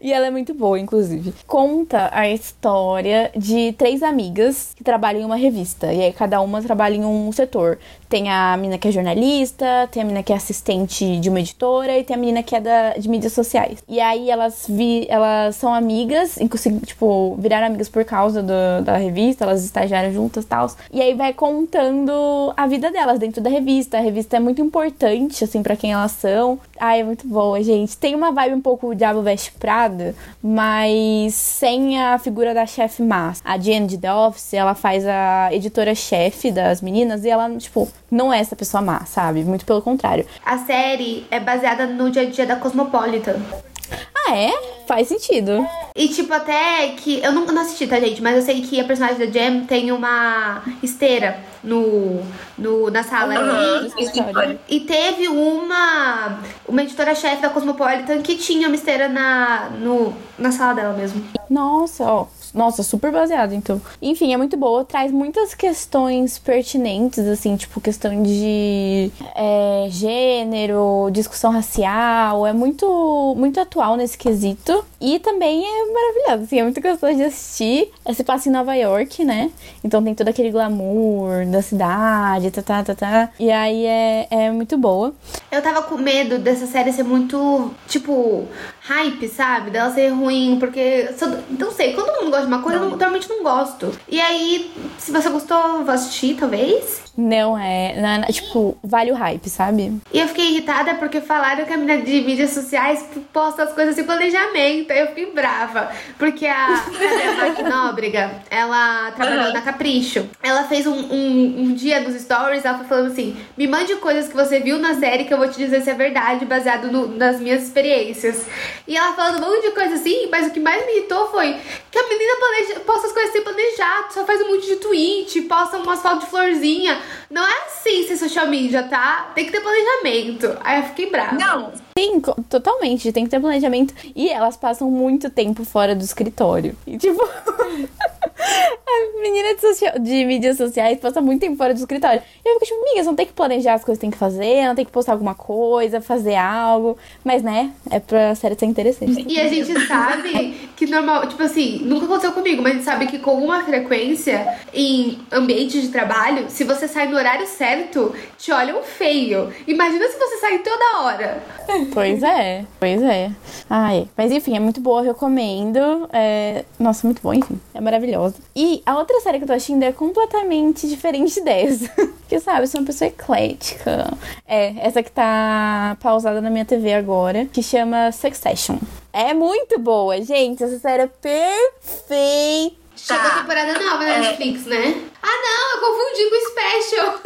e ela é muito boa, inclusive. Conta a história de três amigas que trabalham em uma revista. E aí cada uma trabalha em um setor. Tem a menina que é jornalista, tem a menina que é assistente de uma editora e tem a menina que é da, de mídias sociais. E aí elas, vi, elas são amigas, tipo, viraram amigas por causa do- da revista, elas estagiaram juntas e tal. E aí vai contando a vida delas dentro da revista. A revista é muito importante, assim, pra quem elas são. Ai, é muito boa, gente. Tem uma vibe um pouco Diabo Veste Prada, mas sem a figura da chefe má. A Jen de The Office, ela faz a editora-chefe das meninas e ela, tipo, não é essa pessoa má, sabe? Muito pelo contrário. A série é baseada no dia a dia da Cosmopolitan. Ah, é? Faz sentido. E tipo, até que. Eu não, não assisti, tá, gente? Mas eu sei que a personagem da Jam tem uma esteira no, no, na sala. Aham, E- no escritório. E teve uma, uma editora-chefe da Cosmopolitan que tinha uma esteira na, no, na sala dela mesmo. Nossa, ó. Nossa, super baseado, então. Enfim, é muito boa. Traz muitas questões pertinentes, assim, tipo, questão de é, gênero, discussão racial. É muito, muito atual nesse quesito. E também é maravilhoso, assim, é muito gostoso de assistir. É, Se passa em Nova York, né? Então tem todo aquele glamour da cidade, tá, tá, tá, tá. E aí é, é muito boa. Eu tava com medo dessa série ser muito, tipo, hype, sabe? Dela ser ruim, porque. eu- Não sei, quando todo mundo gosta de uma coisa, eu não- normalmente não gosto. E aí, se você gostou, eu vou assistir, talvez. Não é, não é- Tipo, vale o hype, sabe? E eu fiquei irritada porque falaram que a menina de mídias sociais posta as coisas sem planejamento. Aí eu fiquei brava. Porque a, a Mark Nóbrega, ela trabalhou Uhum. na Capricho. Ela fez um, um, um dia nos stories, ela foi falando assim: me mande coisas que você viu na série que eu vou te dizer se é verdade, baseado no- nas minhas experiências. E ela falando um monte de coisa assim, mas o que mais me irritou foi que a menina planeja, posta as coisas sem planejar, só faz um monte de tweet, posta umas fotos de florzinha. Não é assim ser social media, tá? Tem que ter planejamento. Aí eu fiquei brava. Não, Sim, co- totalmente. Tem que ter planejamento. E elas passam muito tempo fora do escritório. E, tipo. a menina de, socia- de mídias sociais passa muito tempo fora do escritório. E eu fico tipo, amiga, você não tem que planejar as coisas que tem que fazer, não tem que postar alguma coisa, fazer algo. Mas, né, é pra série ser interessante. E a gente sabe que normal, tipo assim, nunca aconteceu comigo, mas a gente sabe que com uma frequência em ambientes de trabalho, se você sai no horário certo, te olham feio. Imagina se você sai toda hora. Pois é, pois é. Ai, mas enfim, é muito boa, recomendo. É... Nossa, muito bom, enfim. É maravilhosa. E a outra série que eu tô assistindo é completamente diferente dessa. que sabe, eu sou uma pessoa eclética. É, essa que tá pausada na minha TV agora, que chama Succession. É muito boa, gente. Essa série é perfeita. Chegou a temporada nova na Netflix, né? Ah, não, eu confundi com o Special.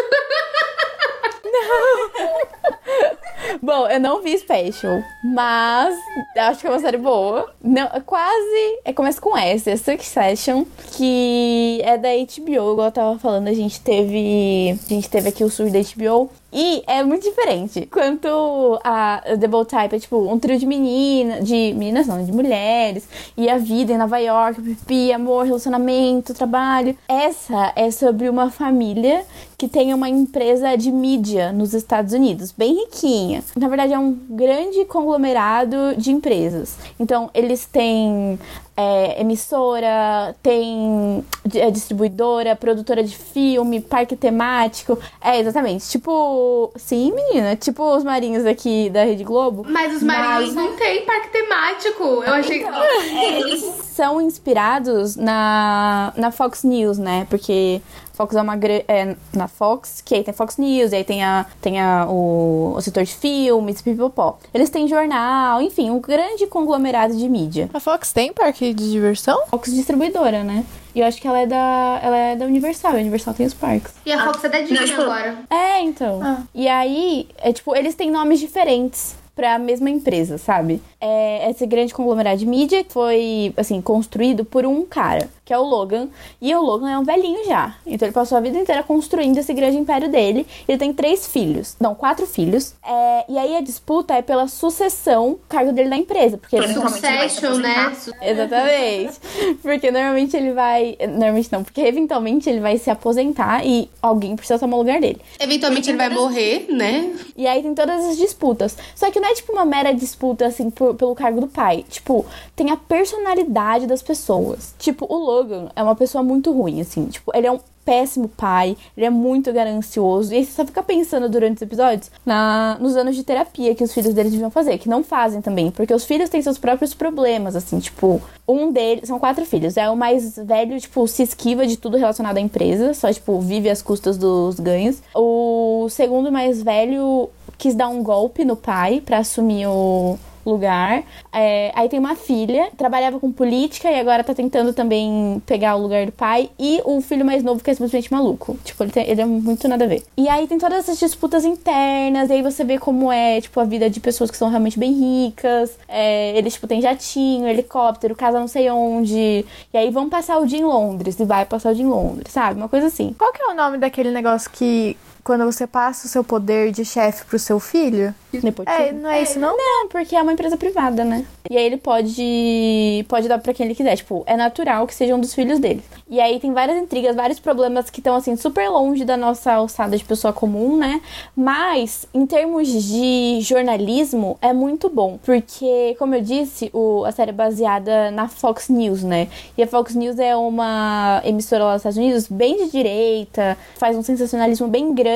Bom, eu não vi Special, mas acho que é uma série boa. Não, é quase. É, começa com S, é Succession, que é da HBO, igual eu tava falando, a gente teve. A gente teve aqui o surdo da HBO. E é muito diferente. Quanto a The Bold Type é tipo um trio de meninas, de meninas não, de mulheres, e a vida em Nova York, pipi, amor, relacionamento, trabalho. Essa é sobre uma família que tem uma empresa de mídia nos Estados Unidos, bem riquinha. Na verdade, é um grande conglomerado de empresas. Então, eles têm é, emissora, tem é, distribuidora, produtora de filme, parque temático. É, exatamente. Tipo. Sim, menina. Tipo os marinhos aqui da Rede Globo. Mas os marinhos não tem parque temático. Eu achei. Eles são inspirados na, na Fox News, né? Porque Fox é uma é, na Fox, que aí tem Fox News, aí tem, a, tem a, o, o setor de filmes, pipopó. Eles têm jornal, enfim, um grande conglomerado de mídia. A Fox tem parque de diversão? Fox distribuidora, né? E eu acho que ela é da, ela é da Universal, a Universal tem os parques. E a Fox é da Disney tipo- agora. É, então. Ah. E aí, é tipo, eles têm nomes diferentes pra mesma empresa, sabe? É, esse grande conglomerado de mídia foi, assim, construído por um cara. Que é o Logan. E o Logan é um velhinho já. Então ele passou a vida inteira construindo esse grande império dele. Ele tem três filhos. Não, quatro filhos. É, e aí a disputa é pela sucessão, cargo dele na empresa. Porque ele Succession, né? Exatamente. Porque normalmente ele vai. Normalmente não, porque eventualmente ele vai se aposentar e alguém precisa tomar o lugar dele. Eventualmente ele vai morrer, né? E aí tem todas as disputas. Só que não é tipo uma mera disputa, assim, por- pelo cargo do pai. Tipo, tem a personalidade das pessoas. Tipo, o Logan é uma pessoa muito ruim, assim. Tipo, ele é um péssimo pai, ele é muito ganancioso. E aí você só fica pensando durante os episódios na, nos anos de terapia que os filhos deles deviam fazer, que não fazem também. Porque os filhos têm seus próprios problemas, assim, tipo, um deles. São quatro filhos. É o mais velho, tipo, se esquiva de tudo relacionado à empresa, só, tipo, vive às custas dos ganhos. O segundo mais velho quis dar um golpe no pai pra assumir o lugar. É, aí tem uma filha, trabalhava com política e agora tá tentando também pegar o lugar do pai. E o filho mais novo que é simplesmente maluco. Tipo, ele, tem- ele é muito nada a ver. E aí tem todas essas disputas internas, e aí você vê como é, tipo, a vida de pessoas que são realmente bem ricas. É, eles, tipo, tem jatinho, helicóptero, casa não sei onde. E aí vão passar o dia em Londres, e vai passar o dia em Londres, sabe? Uma coisa assim. Qual que é o nome daquele negócio que quando você passa o seu poder de chefe pro seu filho? Nepotismo. É, não é isso não? Não, porque é uma empresa privada, né? E aí ele pode pode dar pra quem ele quiser, tipo, é natural que seja um dos filhos dele. E aí tem várias intrigas, vários problemas que estão assim super longe da nossa alçada de pessoa comum, né? Mas em termos de jornalismo é muito bom, porque como eu disse, o, a série é baseada na Fox News, né? E a Fox News é uma emissora lá dos Estados Unidos bem de direita, faz um sensacionalismo bem grande,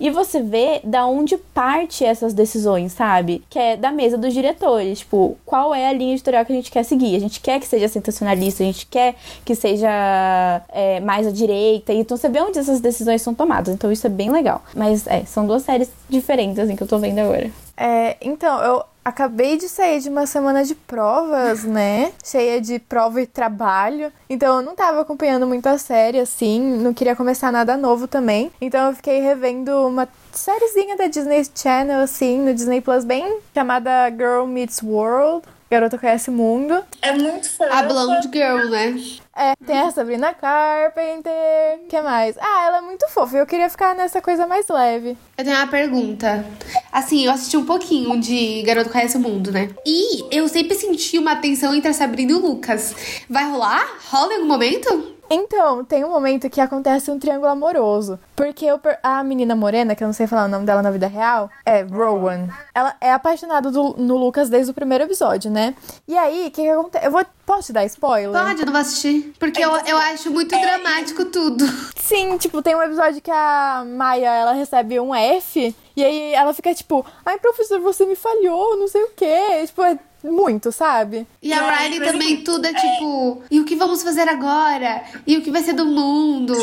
e você vê da onde parte essas decisões, sabe? Que é da mesa dos diretores, tipo, qual é a linha editorial que a gente quer seguir? A gente quer que seja sensacionalista, a gente quer que seja é, mais à direita, então você vê onde essas decisões são tomadas, então isso é bem legal. Mas é, são duas séries diferentes, assim, que eu tô vendo agora. É, então, eu acabei de sair de uma semana de provas, né? Cheia de prova e trabalho. Então eu não tava acompanhando muito a série, assim, não queria começar nada novo também. Então eu fiquei revendo uma sériezinha da Disney Channel, assim, no Disney Plus, bem chamada Girl Meets World. Garota Conhece o Mundo. É muito fofa. A Blonde Girl, né? É, tem a Sabrina Carpenter. que mais? Ah, ela é muito fofa. Eu queria ficar nessa coisa mais leve. Eu tenho uma pergunta. Assim, eu assisti um pouquinho de Garoto Conhece o Mundo, né? E eu sempre senti uma tensão entre a Sabrina e o Lucas. Vai rolar? Rola em algum momento? Então, tem um momento que acontece um triângulo amoroso. Porque a menina morena, que eu não sei falar o nome dela na vida real, é Rowan. Ela é apaixonada do- no Lucas desde o primeiro episódio, né? E aí, o que, que acontece? Eu vou. Posso te dar spoiler? Pode, eu não vou assistir. Porque eu, eu acho muito dramático tudo. Sim, tipo, tem um episódio que a Maia, ela recebe um F. E aí ela fica tipo, ai, professor, você me falhou, não sei o quê. Tipo, é muito, sabe? E a Riley também, tudo é tipo, e o que vamos fazer agora? E o que vai ser do mundo?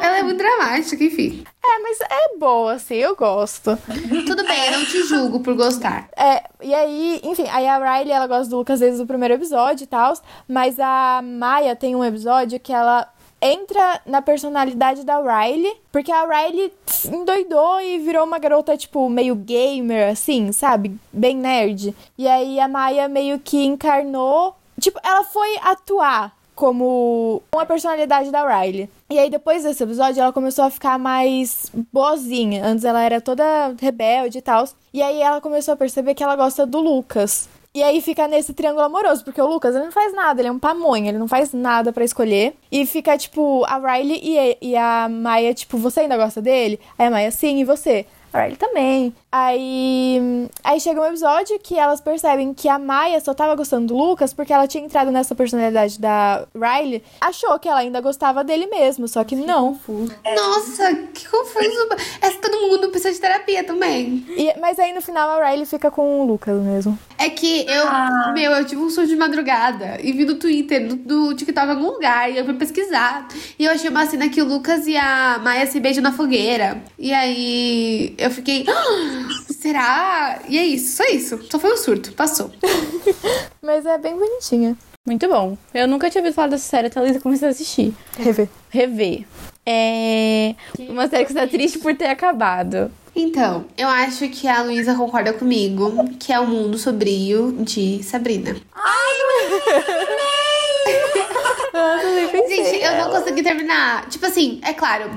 Ela é muito dramática, enfim. É, mas é boa, assim, eu gosto. Tudo bem, eu não te julgo por gostar. É, e aí, enfim, aí a Riley, ela gosta do Lucas desde o primeiro episódio e tal, mas a Maia tem um episódio que ela entra na personalidade da Riley, porque a Riley endoidou e virou uma garota, tipo, meio gamer, assim, sabe? Bem nerd. E aí a Maia meio que encarnou. Tipo, ela foi atuar como uma personalidade da Riley. E aí, depois desse episódio, ela começou a ficar mais boazinha. Antes ela era toda rebelde e tal. E aí ela começou a perceber que ela gosta do Lucas. E aí fica nesse triângulo amoroso, porque o Lucas ele não faz nada, ele é um pamonha, ele não faz nada pra escolher. E fica, tipo, a Riley e, e a Maia, tipo, você ainda gosta dele? Aí a Maia, sim, e você? A Riley também. Aí, aí chega um episódio que elas percebem que a Maia só tava gostando do Lucas porque ela tinha entrado nessa personalidade da Riley, achou que ela ainda gostava dele mesmo, só que não. Nossa, que confuso. Essa todo mundo precisa de terapia também. E- mas aí no final a Riley fica com o Lucas mesmo. É que eu, meu, eu tive um surto de madrugada e vi no Twitter, do, do TikTok em algum lugar, e eu fui pesquisar. E eu achei uma cena que o Lucas e a Maia se beijam na fogueira. E aí eu fiquei, "Ah, será? E é isso, só isso. Só foi um surto, passou. Mas é bem bonitinha. Muito bom. Eu nunca tinha ouvido falar dessa série até a Lisa começar a assistir. Rever. Rever. É. Uma série que você tá triste por ter acabado. Então, eu acho que a Luísa concorda comigo, que é o mundo sobrio de Sabrina. Nossa, eu pensei. Gente, eu não consegui terminar. Tipo assim, é claro,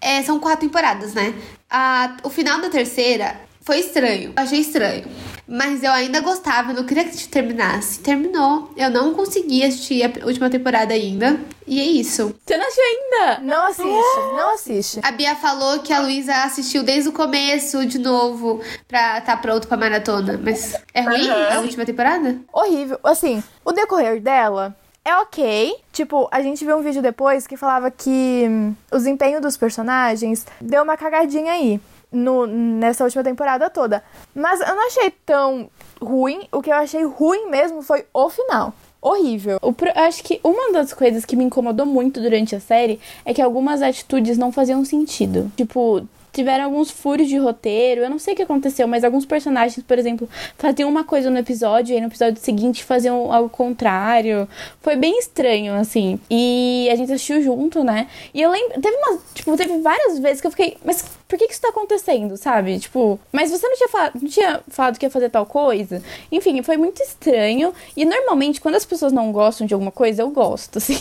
é, são quatro temporadas, né? A, o final da terceira foi estranho. Eu achei estranho. Mas eu ainda gostava, eu não queria que terminasse. Terminou. Eu não consegui assistir a última temporada ainda. E é isso. Você não assistiu ainda? Não assiste, não assiste. A Bia falou que a Luísa assistiu desde o começo de novo pra tá pronto pra maratona. Mas é ruim Aham. a última temporada? Horrível. Assim, o decorrer dela é ok. Tipo, a gente viu um vídeo depois que falava que hum, o desempenho dos personagens deu uma cagadinha aí. No, nessa última temporada toda. Mas eu não achei tão ruim. O que eu achei ruim mesmo foi o final. Horrível. O acho que uma das coisas que me incomodou muito durante a série é que algumas atitudes não faziam sentido. Tipo, tiveram alguns furos de roteiro, eu não sei o que aconteceu, mas alguns personagens, por exemplo, faziam uma coisa no episódio e no episódio seguinte faziam algo contrário. Foi bem estranho, assim. E a gente assistiu junto, né? E eu lembro, teve umas, tipo, teve várias vezes que eu fiquei, mas por que que isso tá acontecendo, sabe? Tipo, mas você não tinha falado, não tinha falado que ia fazer tal coisa? Enfim, foi muito estranho. E normalmente, quando as pessoas não gostam de alguma coisa, eu gosto, assim.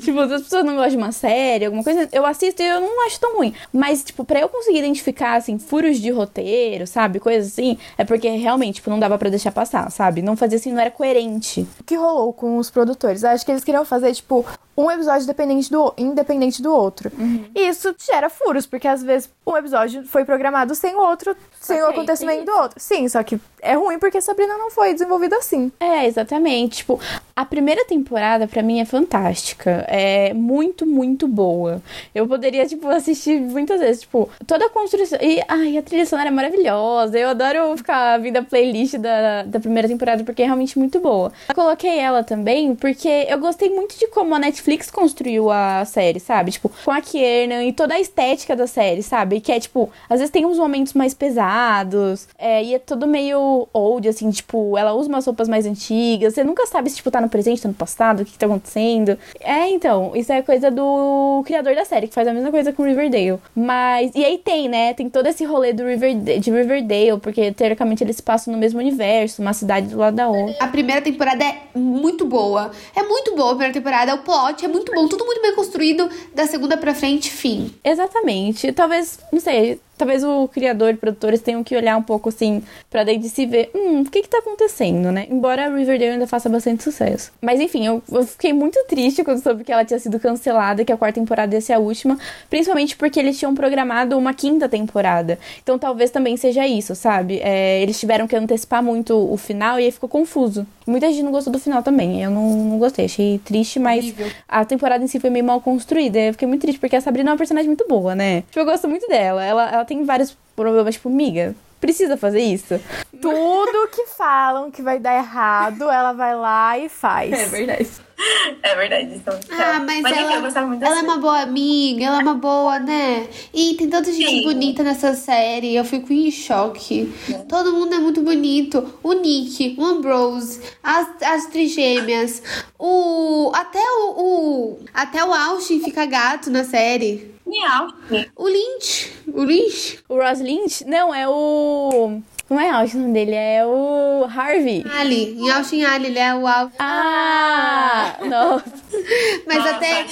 tipo, se as pessoas não gostam de uma série, alguma coisa, eu assisto e eu não acho tão ruim. Mas, tipo, pra eu conseguir identificar, assim, furos de roteiro, sabe? Coisas assim, é porque realmente, tipo, não dava pra deixar passar, sabe? Não fazia assim, não era coerente. O que rolou com os produtores? Eu acho que eles queriam fazer, tipo, um episódio dependente do, independente do outro. E isso gera furos, porque às vezes um episódio foi programado sem o outro, sem o acontecimento do outro. Sim, só que é ruim porque Sabrina não foi desenvolvida assim. É, exatamente. Tipo, a primeira temporada pra mim é fantástica. É muito, muito boa. Eu poderia, tipo, assistir muitas vezes. Tipo, toda a construção. E, ai, a trilha sonora é maravilhosa. Eu adoro ficar vindo a playlist da, da primeira temporada porque é realmente muito boa. Eu coloquei ela também porque eu gostei muito de como a Netflix construiu a série, sabe? Tipo, com a Kiernan e toda a estética da série, sabe? Que é, tipo, às vezes tem uns momentos mais pesados. É, e é tudo meio old, assim, tipo, ela usa umas roupas mais antigas. Você nunca sabe se, tipo, tá no presente, tá no passado, o que, que tá acontecendo. É, então, isso é coisa do criador da série, que faz a mesma coisa com Riverdale. Mas. E aí tem, né? Tem todo esse rolê do Riverdale, de Riverdale, porque teoricamente eles passam no mesmo universo, uma cidade do lado da outra. A primeira temporada é muito boa. É muito boa a primeira temporada. O plot é muito bom. Tudo muito bem construído. Da segunda pra frente, fim. Exatamente. Talvez, não sei, talvez o criador e produtores tenham que olhar um pouco assim pra daí de se ver, hum, o que que tá acontecendo, né? Embora Riverdale ainda faça bastante sucesso. Mas enfim, eu, eu fiquei muito triste quando soube que ela tinha sido cancelada, que a quarta temporada ia ser a última, principalmente porque eles tinham programado uma quinta temporada. Então talvez também seja isso, sabe? É, eles tiveram que antecipar muito o final e aí ficou confuso. Muita gente não gostou do final também. Eu não, não gostei, achei triste, mas Horrível. a temporada em si foi meio mal construída. Eu fiquei muito triste, porque a Sabrina é uma personagem muito boa, né? Tipo, eu gosto muito dela. Ela, ela tem vários problemas, tipo, miga. Precisa fazer isso? Tudo que falam que vai dar errado, ela vai lá e faz. verdade. É verdade. Então, Ah, mas, enfim, ela, eu gostava muito ela é uma boa amiga, ela é uma boa, né? E tem tanta gente Sim. bonita nessa série, eu fico em choque. Todo mundo é muito bonito. O Nick, o Ambrose, as, as trigêmeas, o. Até o, o. Até o Austin fica gato na série. Miau. O Lynch. O Lynch. O Ross Lynch? Não, é o. Não é Austin o nome dele, é o Harvey. Ali. Em Austin Ali, ele é o Austin. Ah! Nossa. Mas Nossa, até.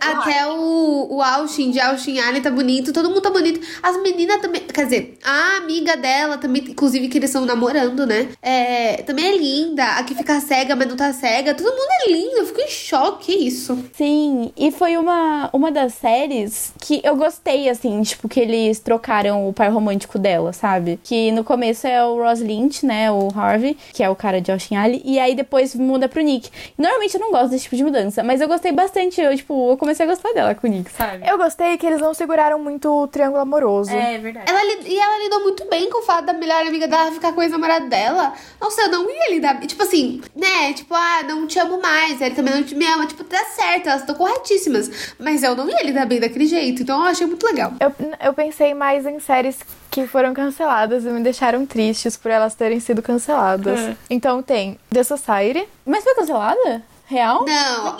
Até o, o Austin de Austin Alley tá bonito, todo mundo tá bonito. As meninas também. Quer dizer, a amiga dela também, inclusive que eles estão namorando, né? É, também é linda. A que fica cega, mas não tá cega. Todo mundo é lindo. Eu fico em choque. Que isso? Sim, e foi uma, uma das séries que eu gostei, assim, tipo, que eles trocaram o par romântico dela, sabe? Que no começo é o Ross Lynch, né? O Harvey, que é o cara de Austin Alley, e aí depois muda pro Nick. Normalmente eu não gosto desse tipo de mudança, mas eu gostei bastante. Eu, tipo, eu comecei a gostar dela com o Nick, sabe? Eu gostei que eles não seguraram muito o triângulo amoroso. É verdade. Ela, e ela lidou muito bem com o fato da melhor amiga dela ficar com o ex-namorado dela. Nossa, eu não ia lidar. Tipo assim, né? Tipo, ah, não te amo mais. Ele também não te me ama. Tipo, tá certo, elas estão corretíssimas. Mas eu não ia lidar bem daquele jeito. Então eu achei muito legal. Eu, eu pensei mais em séries que foram canceladas e me deixaram tristes por elas terem sido canceladas. É. Então tem The Society. Mas foi cancelada? Real? Não.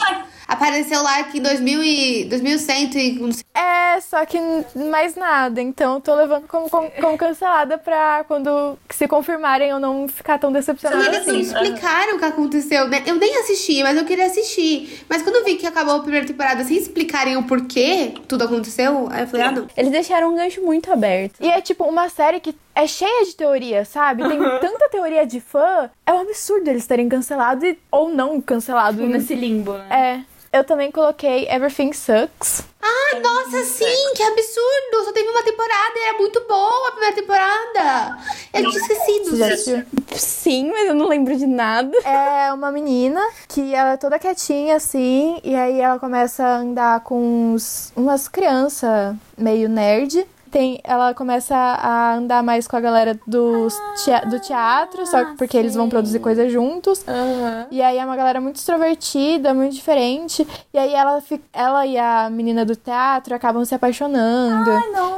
Apareceu lá que em 2000 e, 2100 e... não sei- É, só que mais nada. Então eu tô levando como, como, como cancelada pra quando se confirmarem eu não ficar tão decepcionada eles não assim. explicaram o que aconteceu, né? Eu nem assisti, mas eu queria assistir. Mas quando eu vi que acabou a primeira temporada sem explicarem o porquê tudo aconteceu, aí eu falei, ah, não. Eles deixaram um gancho muito aberto. E é tipo uma série que é cheia de teoria, sabe? Tem tanta teoria de fã. É um absurdo eles terem cancelado e, ou não cancelado. Nesse limbo, né? É. Eu também coloquei Everything Sucks. Ai, nossa, sim, que absurdo! Só teve uma temporada e era muito boa a primeira temporada. Eu tinha esquecido. Você já assistiu? Sim, mas eu não lembro de nada. É uma menina que ela é toda quietinha assim, e aí ela começa a andar com uns, umas crianças meio nerd. Tem, ela começa a andar mais com a galera dos tea- do teatro, só que porque eles vão produzir coisas juntos. Aham. E aí é uma galera muito extrovertida, muito diferente. E aí ela, ela e a menina do teatro acabam se apaixonando.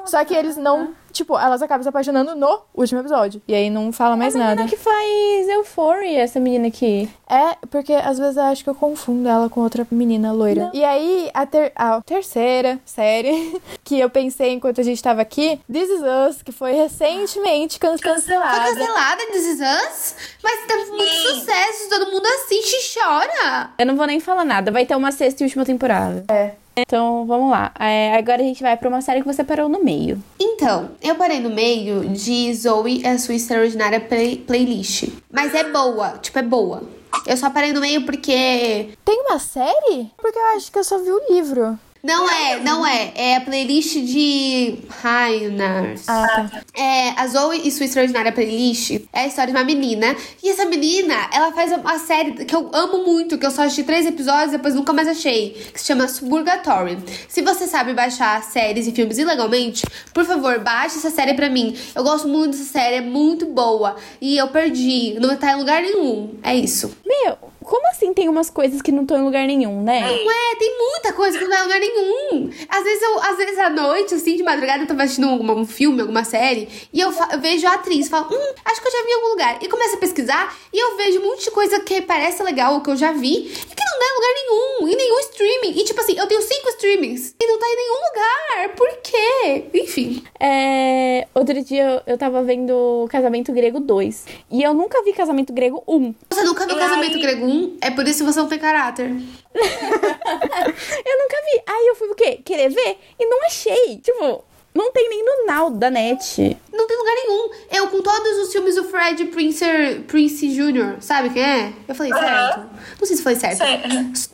Só que eles não. Tipo, elas acabam se apaixonando no último episódio. E aí não fala mais a nada. menina que faz Euphoria, essa menina aqui. É, porque às vezes eu acho que eu confundo ela com outra menina loira. E aí, a, ter a terceira série que eu pensei enquanto a gente tava aqui, This Is Us, que foi recentemente can Foi cancelada. cancelada This Is Us? Mas teve muito sucesso, todo mundo assiste e chora. Eu não vou nem falar nada, vai ter uma sexta e última temporada. É. Então, vamos lá. É, agora a gente vai pra uma série que você parou no meio. Então, eu parei no meio de Zoe a sua extraordinária play- playlist. Mas é boa, tipo, é boa. Eu só parei no meio porque. Tem uma série? Porque eu acho que eu só vi o livro. Não é, não é. É a playlist de Rainers. Ah, tá. É, a Zoe e sua extraordinária playlist é a história de uma menina. E essa menina, ela faz uma série que eu amo muito, que eu só assisti três episódios e depois nunca mais achei. Que se chama Suburgatory. Se você sabe baixar séries e filmes ilegalmente, por favor, baixe essa série pra mim. Eu gosto muito dessa série, é muito boa. E eu perdi, não tá em lugar nenhum. É isso. Meu, como assim tem umas coisas que não estão em lugar nenhum, né? Ué, tem muita coisa que não vai em lugar nenhum. Às vezes, eu, às vezes à noite, assim, de madrugada, eu tava assistindo alguma- um filme, alguma série, e eu, eu vejo a atriz, falo, hum, acho que eu já vi em algum lugar. E começo a pesquisar, e eu vejo um monte de coisa que parece legal, ou que eu já vi, e que não dá em lugar nenhum, em nenhum streaming. E tipo assim, eu tenho cinco streamings, e não tá em nenhum lugar. Por quê? Enfim. É, outro dia eu tava vendo Casamento Grego 2. E eu nunca vi Casamento Grego 1. Você nunca viu Casamento aí? Grego 1? É por isso que você não tem caráter. Eu nunca vi. Aí eu fui o quê? Querer ver? E não achei. Tipo, não tem nem no Now da net. Não tem lugar nenhum. Eu, com todos os filmes do Fred Prince, Prince Jr., sabe quem é? Eu falei Aham. certo. Não sei se foi certo. Certo.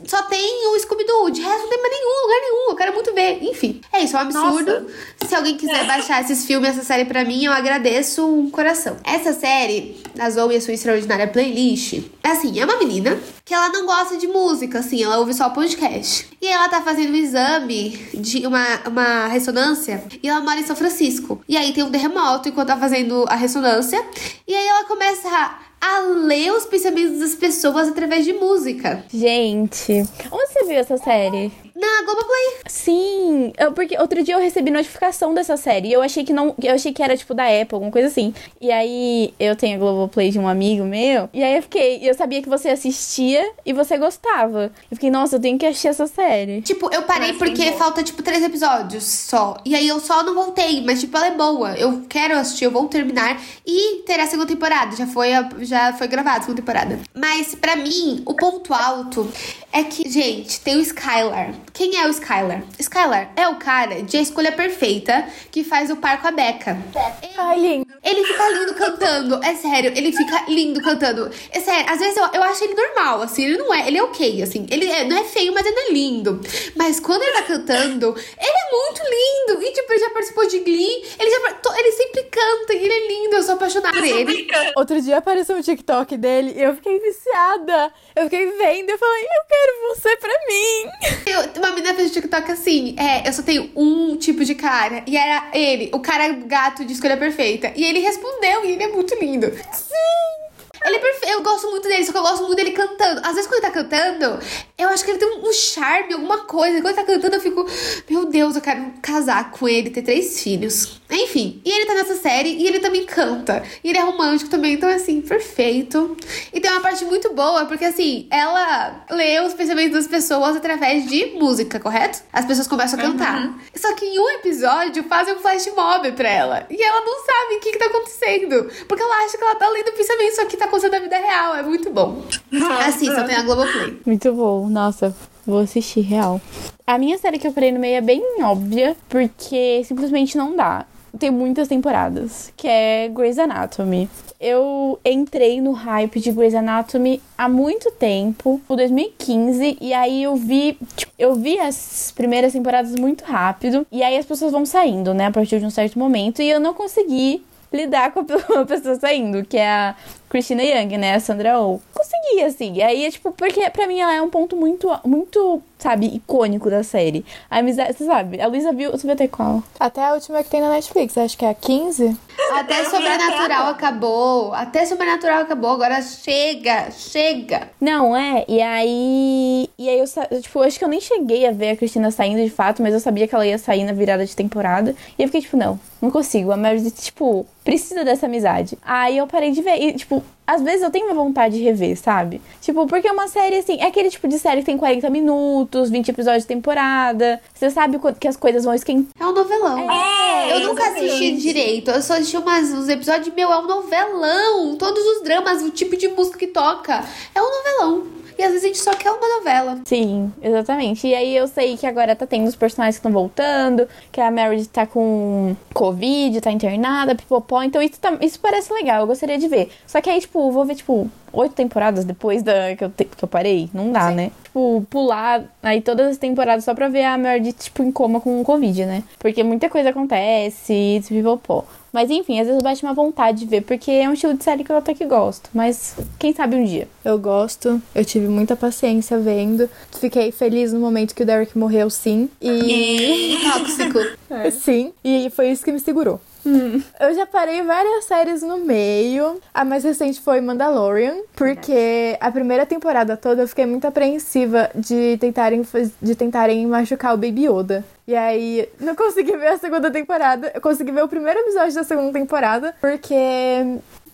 Só tem o Scooby-Doo. De resto, não tem mais nenhum lugar nenhum. Eu quero muito ver. Enfim, é isso. É um absurdo. Se alguém quiser baixar esses filmes, essa série pra mim, eu agradeço um coração. Essa série, a Zoe e a sua extraordinária playlist, é assim, é uma menina que ela não gosta de música, assim. Ela ouve só podcast. E ela tá fazendo um exame de uma, uma ressonância e ela mora em São Francisco. E aí tem um terremoto enquanto tá fazendo a ressonância. E aí ela começa a, a ler os pensamentos das pessoas através de música. Gente, onde você viu essa série? Na Globoplay. Sim, eu- porque outro dia eu recebi notificação dessa série e eu achei que não, eu achei que era tipo da Apple, alguma coisa assim. E aí eu tenho a Globoplay de um amigo meu, e aí eu fiquei, eu sabia que você assistia e você gostava. Eu fiquei, nossa, eu tenho que assistir essa série. Tipo, eu parei Mas porque falta, tipo, três episódios só. E aí eu só não voltei. Mas, tipo, ela é boa. Eu quero assistir, eu vou terminar. E terá a segunda temporada. Já foi, a- já foi gravada a segunda temporada. Mas, pra mim, o ponto alto é que, gente, tem o Skylar. Quem é o Skylar? Skylar é o cara de A Escolha Perfeita que faz o par com a Becca. Ai, lindo. Ele fica lindo cantando. É sério, ele fica lindo cantando. É sério, às vezes eu, eu acho ele normal, assim. Ele não é, ele é ok, assim. Ele é- não é feio, mas ele é lindo. Mas quando ele tá cantando, ele é muito lindo. E, tipo, ele já participou de Glee. Ele, já, ele sempre canta e ele é lindo. Eu sou apaixonada por ele. Outro dia apareceu um TikTok dele e eu fiquei viciada. Eu fiquei vendo e eu falei, eu quero você pra mim. Eu, uma menina fez TikTok assim: é, eu só tenho um tipo de cara. E era ele, o cara gato de escolha perfeita. E ele respondeu, e ele é muito lindo. Sim. Ele é perfeito, eu gosto muito dele, só que eu gosto muito dele cantando. Às vezes, quando ele tá cantando, eu acho que ele tem um charme, alguma coisa. Quando ele tá cantando, eu fico, meu Deus, eu quero casar com ele, ter três filhos. Enfim, e ele tá nessa série e ele também canta. E ele é romântico também, então assim, perfeito. E tem uma parte muito boa, porque assim, ela lê os pensamentos das pessoas através de música, correto? As pessoas começam a cantar. Só que em um episódio fazem um flash mob pra ela. E ela não sabe o que, que tá acontecendo. Porque ela acha que ela tá lendo o pensamento, só que tá acontecendo na vida real. É muito bom. Assistam, tem a Globoplay. Muito bom, nossa, vou assistir, real. A minha série que eu parei no meio é bem óbvia, porque simplesmente não dá. Tem muitas temporadas, que é Grey's Anatomy. Eu entrei no hype de Grey's Anatomy há muito tempo, por 2015, e aí eu vi, tipo, eu vi as primeiras temporadas muito rápido, e aí as pessoas vão saindo, né, a partir de um certo momento, e eu não consegui lidar com a pessoa saindo, que é a Christina Young, né? A Sandra Oh. Consegui, assim. E aí, é tipo, porque pra mim ela é um ponto muito, muito, sabe, icônico da série. A amizade, você sabe, a Luísa viu, você viu até qual? Até a última que tem na Netflix, acho que é a 15. Até Sobrenatural acabou. Até Sobrenatural acabou. Agora chega, chega. Não, é, e aí. E aí eu, tipo, acho que eu nem cheguei a ver a Cristina saindo de fato, mas eu sabia que ela ia sair na virada de temporada. E eu fiquei, tipo, não, não consigo. A Meredith, tipo, precisa dessa amizade. Aí eu parei de ver. E, tipo, às vezes eu tenho uma vontade de rever, sabe? Tipo, porque é uma série assim, é aquele tipo de série que tem 40 minutos, 20 episódios de temporada. Você sabe que as coisas vão esquentar. É um novelão. É, Eu nunca exatamente. assisti direito. Eu só assisti umas, uns episódios. Meu, é um novelão. Todos os dramas, o tipo de música que toca. É um novelão. E às vezes a gente só quer uma novela. Sim, exatamente. E aí eu sei que agora tá tendo os personagens que estão voltando, que a Meredith tá com Covid, tá internada, pipopó. Então isso, tá- isso parece legal, eu gostaria de ver. Só que aí, tipo, vou ver, tipo, oito temporadas depois da que eu, te- que eu parei. Não dá, né? Tipo, pular aí todas as temporadas só pra ver a Meredith, tipo, em coma com Covid, né? Porque muita coisa acontece, pipopó. Mas enfim, às vezes bate uma vontade de ver, porque é um estilo de série que eu até que gosto. Mas quem sabe um dia. Eu gosto, eu tive muita paciência vendo. Fiquei feliz no momento que o Derek morreu, sim. E. Tóxico. Sim, e foi isso que me segurou. Eu já parei várias séries no meio. A mais recente foi Mandalorian, porque a primeira temporada toda eu fiquei muito apreensiva de tentarem, de tentarem machucar o Baby Yoda. E aí, não consegui ver a segunda temporada. Eu consegui ver o primeiro episódio da segunda temporada, porque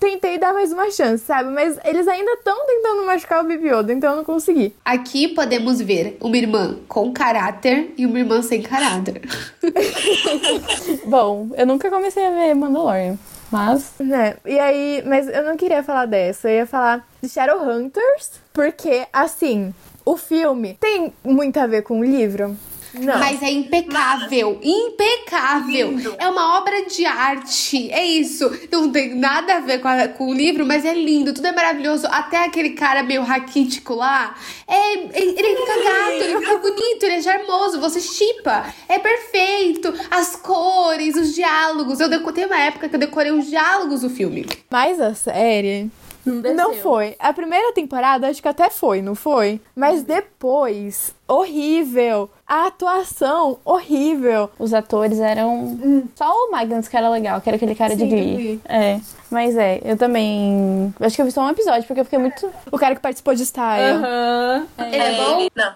tentei dar mais uma chance, sabe? Mas eles ainda estão tentando machucar o Baby Yoda, então eu não consegui. Aqui podemos ver uma irmã com caráter e uma irmã sem caráter. Bom, eu nunca comecei a ver Mandalorian. Mas. Né? E aí, mas eu não queria falar dessa, eu ia falar de Shadowhunters, porque, assim, o filme tem muito a ver com o livro. Não. Mas é impecável, impecável. Lindo. É uma obra de arte, é isso. Não tem nada a ver com, a- com o livro, mas é lindo, tudo é maravilhoso. Até aquele cara meio raquítico lá, é, é- ele fica gato, ele fica bonito, ele é charmoso, você chipa. É perfeito. As cores, os diálogos. Eu deco- tem uma época que eu decorei os diálogos do filme. Mas a série. Não foi. A primeira temporada acho que até foi, não foi? Mas depois, horrível. A atuação, horrível. Os atores eram. Só o Magnus que era legal, que era aquele cara de Sim, do Glee. É. Mas é, eu também. Acho que eu vi só um episódio, porque eu fiquei muito. O cara que participou de Style. Ele é bom? Não.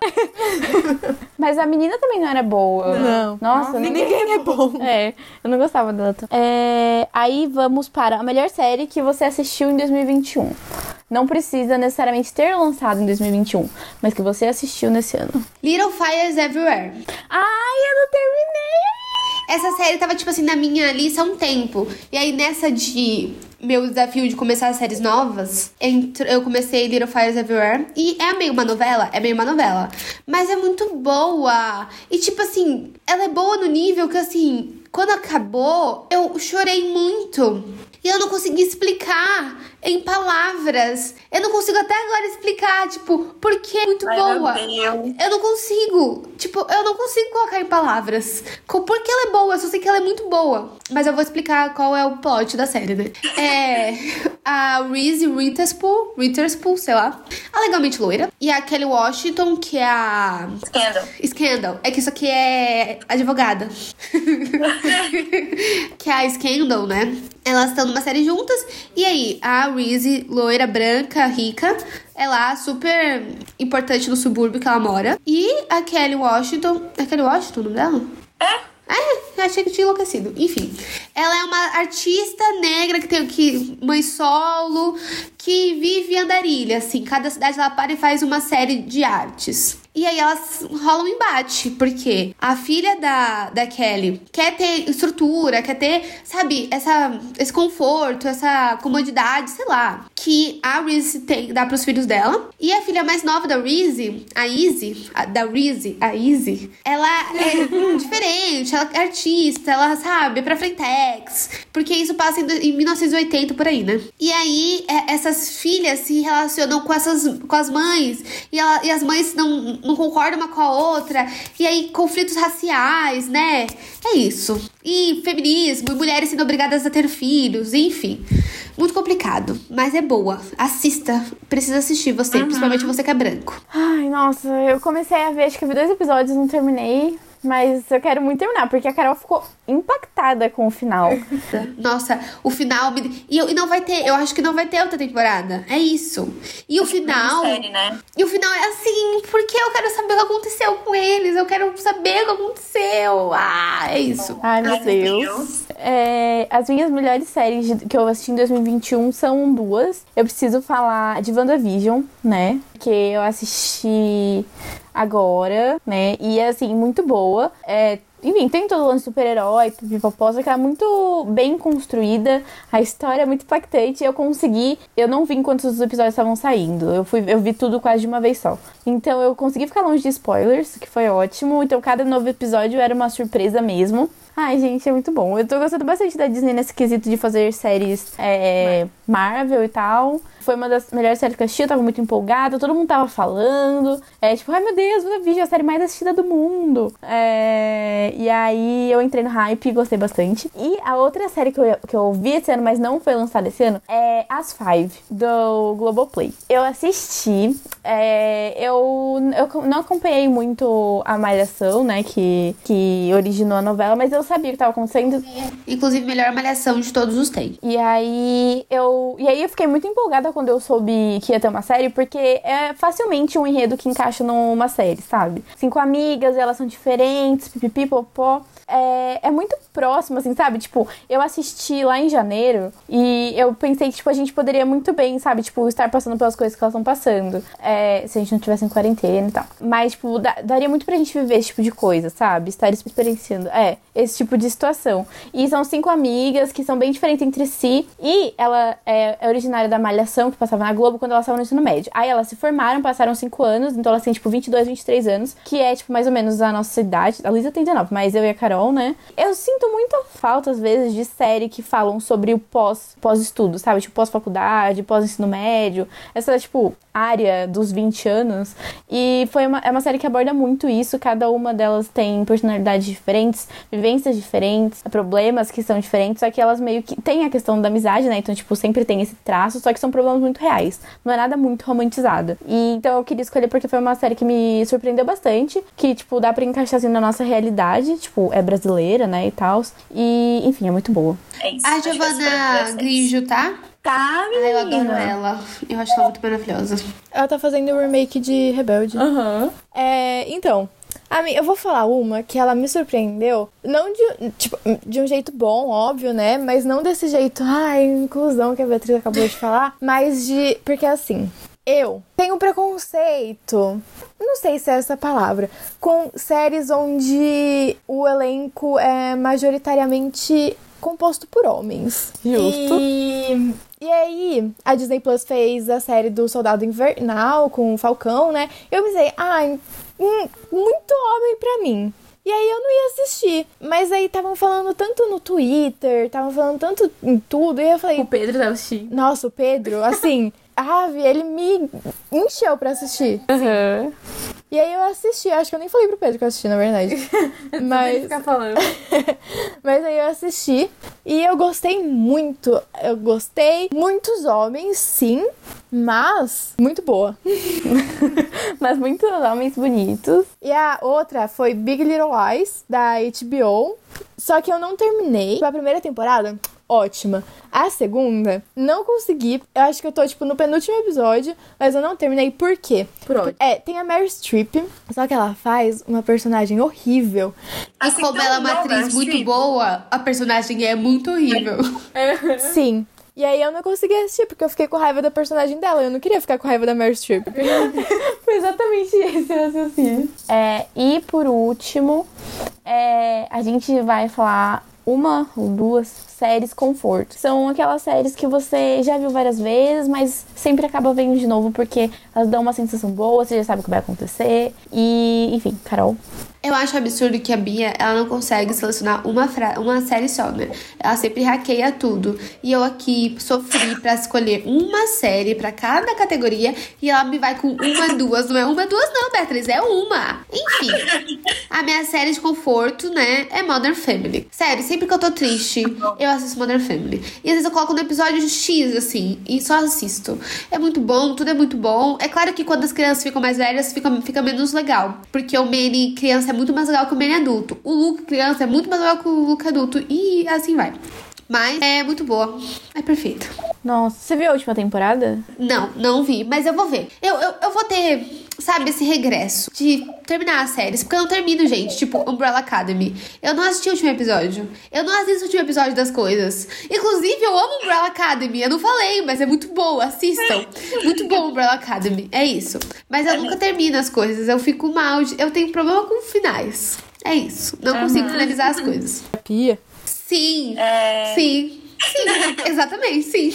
Mas a menina também não era boa. Não. Nossa, não- Ninguém é bom. É, eu não gostava dela. É, aí vamos para a melhor série que você assistiu em 2021. Não precisa necessariamente ter lançado em 2021, mas que você assistiu nesse ano. Little Fires Everywhere. Ai, eu não terminei! Essa série tava, tipo assim, na minha lista há um tempo. E aí, nessa de meu desafio de começar as séries novas, eu comecei Little Fires Everywhere. E é meio uma novela, é meio uma novela. Mas é muito boa. E, tipo assim, ela é boa no nível que, assim, quando acabou, eu chorei muito. E eu não consegui explicar em palavras. Eu não consigo até agora explicar, tipo, por que é muito Ai, boa. Eu não consigo. Tipo, eu não consigo colocar em palavras. Por que ela é boa? Eu só sei que ela é muito boa. Mas eu vou explicar qual é o plot da série, né? É. A Reese Witherspoon, Witherspoon, sei lá. A legalmente loira. E a Kelly Washington, que é a. Scandal. Scandal. É que isso aqui é advogada. que é a Scandal, né? Elas estão numa série juntas. E aí, a Reese, loira, branca, rica, é lá super importante no subúrbio que ela mora. E a Kelly Washington. É Kelly Washington o nome dela? É? É, achei que tinha enlouquecido. Enfim, ela é uma artista negra que tem que mãe solo, que vive em andarilha, assim. Cada cidade ela para e faz uma série de artes. E aí elas rolam um embate, porque a filha da, da Kelly quer ter estrutura, quer ter, sabe, essa, esse conforto, essa comodidade, sei lá, que a Reese tem, dá pros filhos dela. E a filha mais nova da Reese, a Izzy, a, da Reese, a Izzy, ela é diferente, ela é artista, ela, sabe, é pra frentex, porque isso passa em, em 1980 por aí, né? E aí, é, essas filhas se relacionam com, essas, com as mães, e, ela, e as mães não não concorda uma com a outra, e aí conflitos raciais, né? É isso. E feminismo, e mulheres sendo obrigadas a ter filhos, enfim. Muito complicado, mas é boa. Assista, precisa assistir você, uhum. principalmente você que é branco. Ai, nossa, eu comecei a ver, acho que vi dois episódios, não terminei. Mas eu quero muito terminar, porque a Carol ficou impactada com o final. Nossa, o final. Me... E, e, não vai ter, eu acho que não vai ter outra temporada. É isso. E o final. Série, né? E o final é assim, porque eu quero saber o que aconteceu com eles. Eu quero saber o que aconteceu. Ah, é isso. Ai, meu Ai, Deus. Deus. É, as minhas melhores séries que eu assisti em 2021 são duas. Eu preciso falar de WandaVision, né? Que eu assisti agora, né? E é assim, muito boa. É, enfim, tem todo o lance super-herói, pipoposa, que é muito bem construída, a história é muito impactante. Eu consegui, eu não vi enquanto os episódios estavam saindo, eu, fui, eu vi tudo quase de uma vez só. Então eu consegui ficar longe de spoilers, que foi ótimo. Então cada novo episódio era uma surpresa mesmo. Ai, gente, é muito bom. Eu tô gostando bastante da Disney nesse quesito de fazer séries é, Marvel e tal foi uma das melhores séries que eu assisti, eu tava muito empolgada, todo mundo tava falando. É tipo, ai meu Deus, vídeo, a série mais assistida do mundo. É, e aí eu entrei no hype e gostei bastante. E a outra série que eu, que eu vi esse ano, mas não foi lançada esse ano, é As Five, do Globoplay. Eu assisti, é, eu, eu não acompanhei muito a Malhação, né, que, que originou a novela, mas eu sabia o que tava acontecendo. Inclusive, melhor Malhação de todos os tempos. E aí eu, e aí eu fiquei muito empolgada quando eu soube que ia ter uma série, porque é facilmente um enredo que encaixa numa série, sabe? Cinco amigas, elas são diferentes, pipipi, popó é, é muito próximo, assim, sabe? Tipo, eu assisti lá em janeiro e eu pensei que, tipo, a gente poderia muito bem, sabe? Tipo, estar passando pelas coisas que elas estão passando. É, se a gente não tivesse em quarentena e tal. Mas, tipo, daria muito pra gente viver esse tipo de coisa, sabe? Estar experienciando. É, esse tipo de situação. E são cinco amigas que são bem diferentes entre si. E ela é, é originária da Malhação, que passava na Globo quando elas estavam no ensino médio. Aí elas se formaram, passaram cinco anos, então elas têm, tipo, 22, 23 anos, que é, tipo, mais ou menos a nossa idade. A Luísa tem 19, mas eu e a Carol Carol, né? Eu sinto muita falta, às vezes, de série que falam sobre o pós, pós-estudo, sabe? Tipo, pós-faculdade, pós-ensino médio. Essa, tipo, área dos 20 anos. E foi uma, é uma série que aborda muito isso. Cada uma delas tem personalidades diferentes, vivências diferentes, problemas que são diferentes. Só que elas meio que tem a questão da amizade, né? Então, tipo, sempre tem esse traço. Só que são problemas muito reais. Não é nada muito romantizado. E então eu queria escolher porque foi uma série que me surpreendeu bastante. Que, tipo, dá pra encaixar assim na nossa realidade. Tipo, é brasileira, né? E tal. E, enfim, é muito boa. É isso, a Giovanna Grigio, tá? Tá, menina. Ai, eu adoro ela. Eu acho ela muito maravilhosa. Ela tá fazendo o remake de Rebelde. Aham. Uhum. É, então, eu vou falar uma que ela me surpreendeu. Não de, tipo, de um jeito bom, óbvio, né? Mas não desse jeito, ai, inclusão que a Beatriz acabou de falar. Mas de. Porque assim, eu tenho preconceito. Não sei se é essa palavra. Com séries onde o elenco é majoritariamente composto por homens. Justo. E, e aí, a Disney Plus fez a série do Soldado Invernal com o Falcão, né? Eu pensei, ai, hum, muito homem pra mim. E aí eu não ia assistir. Mas aí estavam falando tanto no Twitter, estavam falando tanto em tudo, e eu falei. O Pedro tava assistindo. Nossa, o Pedro, assim. Ave, ele me encheu pra assistir. Uhum. E aí eu assisti, acho que eu nem falei pro Pedro que eu assisti, na verdade. Mas. ficar falando. Mas aí eu assisti e eu gostei muito. Eu gostei. Muitos homens, sim, mas muito boa. mas muitos homens bonitos. E a outra foi Big Little Lies, da HBO. Só que eu não terminei. A primeira temporada ótima. A segunda, não consegui. Eu acho que eu tô, tipo, no penúltimo episódio, mas eu não terminei. Por quê? Por onde? É, tem a Mary Streep, só que ela faz uma personagem horrível. E Assim, como tão ela é uma atriz muito boa, a personagem é muito horrível. Sim. E aí eu não consegui assistir, porque eu fiquei com raiva da personagem dela. Eu não queria ficar com raiva da Mary Streep. Foi exatamente esse raciocínio. É, e por último, é, a gente vai falar uma ou duas séries conforto. São aquelas séries que você já viu várias vezes, mas sempre acaba vendo de novo porque elas dão uma sensação boa, você já sabe o que vai acontecer. E, enfim, Carol. Eu acho absurdo que a Bia, ela não consegue selecionar uma, uma série só, né? Ela sempre hackeia tudo. E eu aqui sofri pra escolher uma série pra cada categoria e ela me vai com uma, duas. Não é uma, duas não, Beatriz, é uma. Enfim, a minha série de conforto, né, é Modern Family. Sério, sempre que eu tô triste, eu assisto Modern Family. E às vezes eu coloco no episódio X, assim, e só assisto. É muito bom, tudo é muito bom. É claro que quando as crianças ficam mais velhas, fica, fica menos legal. Porque o Manny criança é muito mais legal que o Manny adulto. O Luke criança é muito mais legal que o Luke adulto. E assim vai. Mas é muito boa. É perfeita. Nossa, você viu a última temporada? Não, não vi, mas eu vou ver. Eu, eu, eu vou ter, sabe, esse regresso de terminar as séries. Porque eu não termino, gente. Tipo, Umbrella Academy. Eu não assisti o último episódio. Eu não assisto o último episódio das coisas. Inclusive, eu amo Umbrella Academy. Eu não falei, mas é muito boa. Assistam. Muito bom Umbrella Academy. É isso. Mas eu nunca termino as coisas. Eu fico mal. de- Eu tenho problema com finais. É isso. Não consigo finalizar as coisas. Pia. Sim. É... Sim. Sim. Exatamente, sim.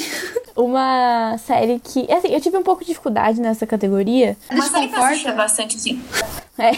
Uma série que. Assim, eu tive um pouco de dificuldade nessa categoria. Uma série que eu assistia bastante, sim. É.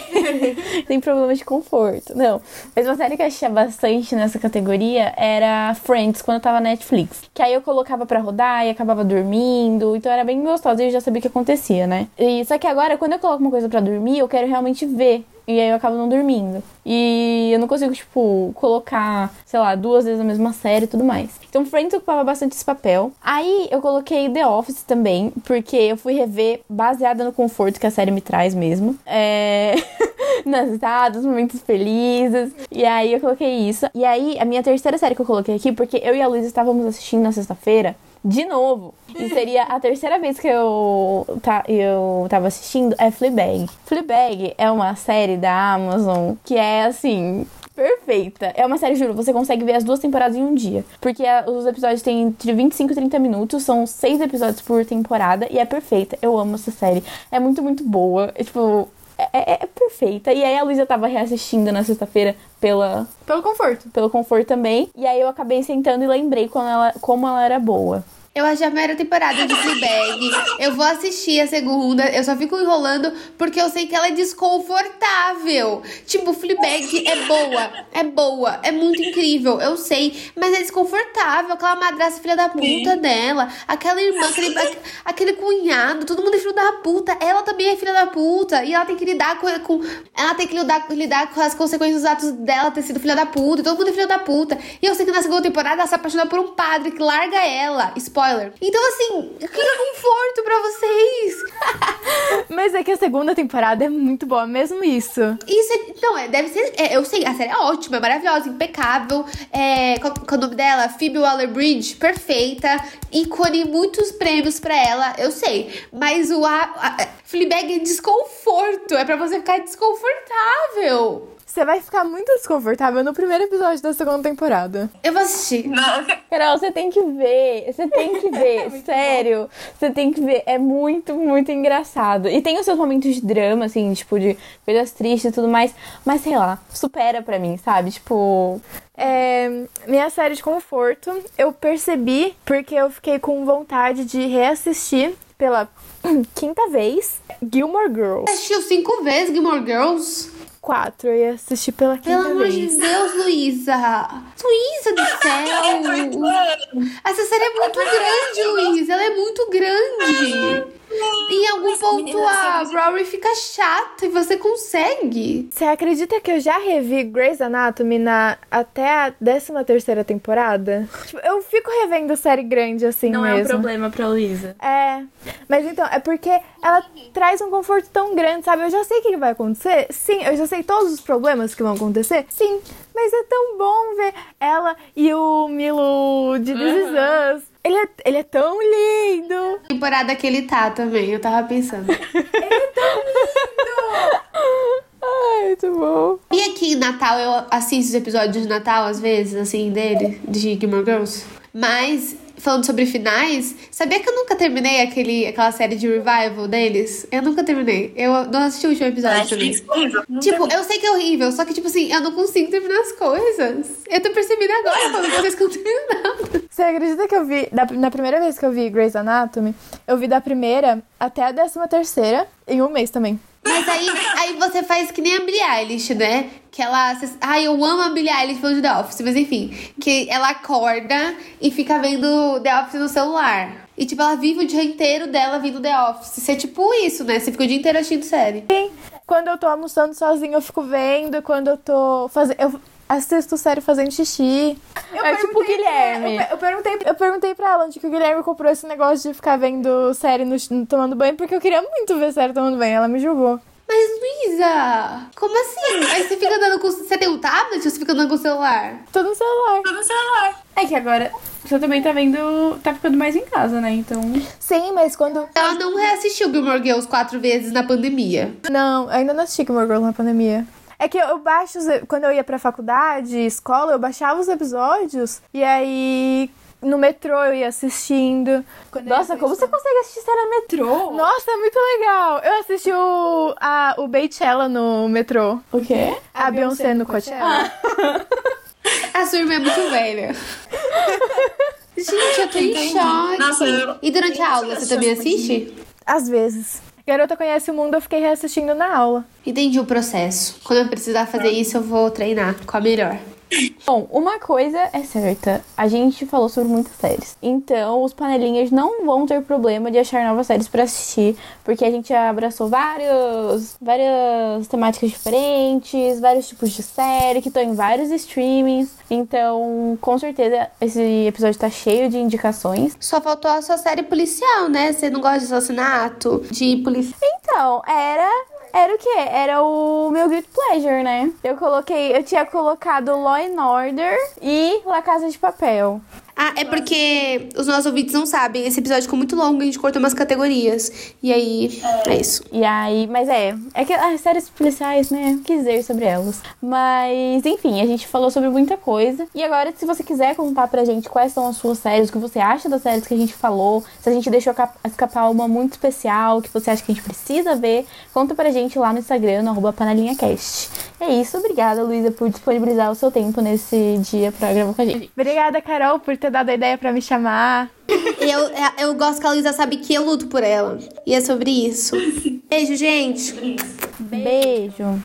Tem problemas de conforto. Não. Mas uma série que eu assistia bastante nessa categoria era Friends, quando eu tava na Netflix. Que aí eu colocava pra rodar e acabava dormindo. Então era bem gostosa e eu já sabia o que acontecia, né? E, só que agora, quando eu coloco uma coisa pra dormir, eu quero realmente ver. E aí eu acabo não dormindo. E eu não consigo, tipo, colocar, sei lá, duas vezes a mesma série e tudo mais. Então Friends ocupava bastante esse papel. Aí eu coloquei The Office também, porque eu fui rever baseada no conforto que a série me traz mesmo. É. Nas risadas, momentos felizes. E aí eu coloquei isso. E aí, a minha terceira série que eu coloquei aqui, porque eu e a Luísa estávamos assistindo na sexta-feira. De novo. E seria a terceira vez que eu, tá, eu tava assistindo é Fleabag. Fleabag é uma série da Amazon que é assim. Perfeita. É uma série, juro, você consegue ver as duas temporadas em um dia. Porque os episódios têm entre 25 e 30 minutos, são seis episódios por temporada e é perfeita. Eu amo essa série. É muito, muito boa. É, tipo, é, é- é perfeita. E aí a Luísa tava reassistindo na sexta-feira pela, Pelo conforto. pelo conforto também. E aí eu acabei sentando e lembrei quando ela, como ela era boa. Eu achei a primeira temporada de Fleabag. Eu vou assistir a segunda. Eu só fico enrolando porque eu sei que ela é desconfortável. Tipo, Fleabag é boa. É boa. É muito incrível. Eu sei. Mas é desconfortável. Aquela madrasta filha da puta dela. Aquela irmã, aquele, aque- aquele cunhado. Todo mundo é filho da puta. Ela também é filha da puta. E ela tem que lidar com... com ela tem que lidar, lidar com as consequências dos atos dela ter sido filha da puta. E todo mundo é filho da puta. E eu sei que na segunda temporada ela se apaixona por um padre que larga ela. Spoiler. Então, assim, que conforto pra vocês. Mas é que a segunda temporada é muito boa, mesmo isso. Isso é. Não, é, deve ser. é, eu sei, a série é ótima, é maravilhosa, impecável. É, qual, qual é o nome dela? Phoebe Waller Bridge, perfeita. Ícone, muitos prêmios pra ela, eu sei. Mas o a, a, Fleabag é desconforto. É pra você ficar desconfortável. Você vai ficar muito desconfortável no primeiro episódio da segunda temporada. Eu vou assistir. Não, Carol, você tem que ver. Você tem que ver. Sério. Você tem que ver. É muito, muito engraçado. E tem os seus momentos de drama, assim, tipo, de coisas tristes e tudo mais. Mas sei lá, supera pra mim, sabe? Tipo. É, minha série de conforto, eu percebi porque eu fiquei com vontade de reassistir pela quinta vez Gilmore Girls. Assistiu cinco vezes Gilmore Girls? Quatro, eu ia assistir pela quinta Pelo amor de vez. Deus, Luísa! Luísa do céu! Essa série é muito grande, Luísa. Ela é muito grande. Em algum ponto a Rory fica chata e você consegue. Você acredita que eu já revi Grey's Anatomy na, até a 13 terceira temporada? Tipo, eu fico revendo série grande assim Não é mesmo. um problema pra Luísa. É, mas então, é porque ela traz um conforto tão grande, sabe? Eu já sei o que vai acontecer. Sim, eu já sei todos os problemas que vão acontecer. Sim, mas é tão bom ver ela e o Milo de This Is Us. Ele é, ele é tão lindo. Temporada que ele tá também, eu tava pensando. Ai, muito bom. E aqui em Natal eu assisto os episódios de Natal, às vezes, assim, dele, de Gilmore Girls. Mas, falando sobre finais, sabia que eu nunca terminei aquele, aquela série de revival deles? Eu nunca terminei. Eu não assisti o último episódio também. Netflix, horrível. Não Tipo, eu sei que é horrível, só que, tipo assim, eu não consigo terminar as coisas. Eu tô percebendo agora, falando vocês que eu não terminado. Você acredita que eu vi, da- na primeira vez que eu vi Grey's Anatomy, eu vi da primeira até a décima terceira em um mês também. Mas aí, aí você faz que nem a Billie Eilish, né? Que ela. Ai, eu amo a Billie Eilish falando de The Office, mas enfim. Que ela acorda e fica vendo The Office no celular. E, tipo, ela vive o dia inteiro dela vendo The Office. É tipo isso, né? Você fica o dia inteiro assistindo série. Quando eu tô almoçando sozinha, eu fico vendo. Quando eu tô fazendo. Eu assisto série fazendo xixi. Eu É tipo o perguntei- Guilherme. Eu, eu perguntei, eu perguntei pra ela onde que o Guilherme comprou esse negócio de ficar vendo série no, no- tomando banho, porque eu queria muito ver série tomando banho. Ela me julgou. Mas, Luísa, como assim? Aí você fica andando com. Você tem um tablet ou você fica andando com o celular? Tô no celular. Tô no celular. É que agora você também tá vendo. tá ficando mais em casa, né? Então. Sim, mas quando. Ela não reassistiu Gilmore Girls quatro vezes na pandemia. Não, ainda não assisti Gilmore Girls na pandemia. É que eu, eu baixo, os, quando eu ia pra faculdade, escola, eu baixava os episódios e aí no metrô eu ia assistindo. Quando eu Nossa, como você consegue assistir série no metrô? Nossa, é muito legal! Eu assisti o, a, o Beychella no metrô. O quê? A, Beyoncé no Coachella. A sua irmã é muito velha. Gente, eu tô em choque. Nossa, eu- E durante a aula, você também assiste? Às vezes. Garota Conhece o Mundo, eu fiquei reassistindo na aula. Entendi o processo. Quando eu precisar fazer isso, eu vou treinar com a melhor. Bom, uma coisa é certa. A gente falou sobre muitas séries. Então, os panelinhas não vão ter problema de achar novas séries pra assistir. Porque a gente abraçou vários, várias temáticas diferentes, vários tipos de série que estão em vários streamings. Então, com certeza, esse episódio tá cheio de indicações. Só faltou a sua série policial, né? Você não gosta de assassinato, de polícia. Então, era. Era o quê? Era o meu Guilty Pleasure, né? Eu coloquei. Eu tinha colocado Law and Order e La Casa de Papel. Ah, é porque os nossos ouvintes não sabem. Esse episódio ficou muito longo, a gente cortou umas categorias. E aí, é isso. E aí, mas é, é que as séries policiais, né, quis dizer sobre elas. Mas, enfim, a gente falou sobre muita coisa. E agora, se você quiser contar pra gente quais são as suas séries, o que você acha das séries que a gente falou, se a gente deixou cap- escapar uma muito especial, que você acha que a gente precisa ver, conta pra gente lá no Instagram, no arroba panelinhacast. É isso, obrigada, Luísa, por disponibilizar o seu tempo nesse dia pra gravar com a gente. Obrigada, Carol, por ter dado a ideia pra me chamar. Eu, eu gosto que a Luísa sabe que eu luto por ela. E é sobre isso. Beijo, gente. Beijo!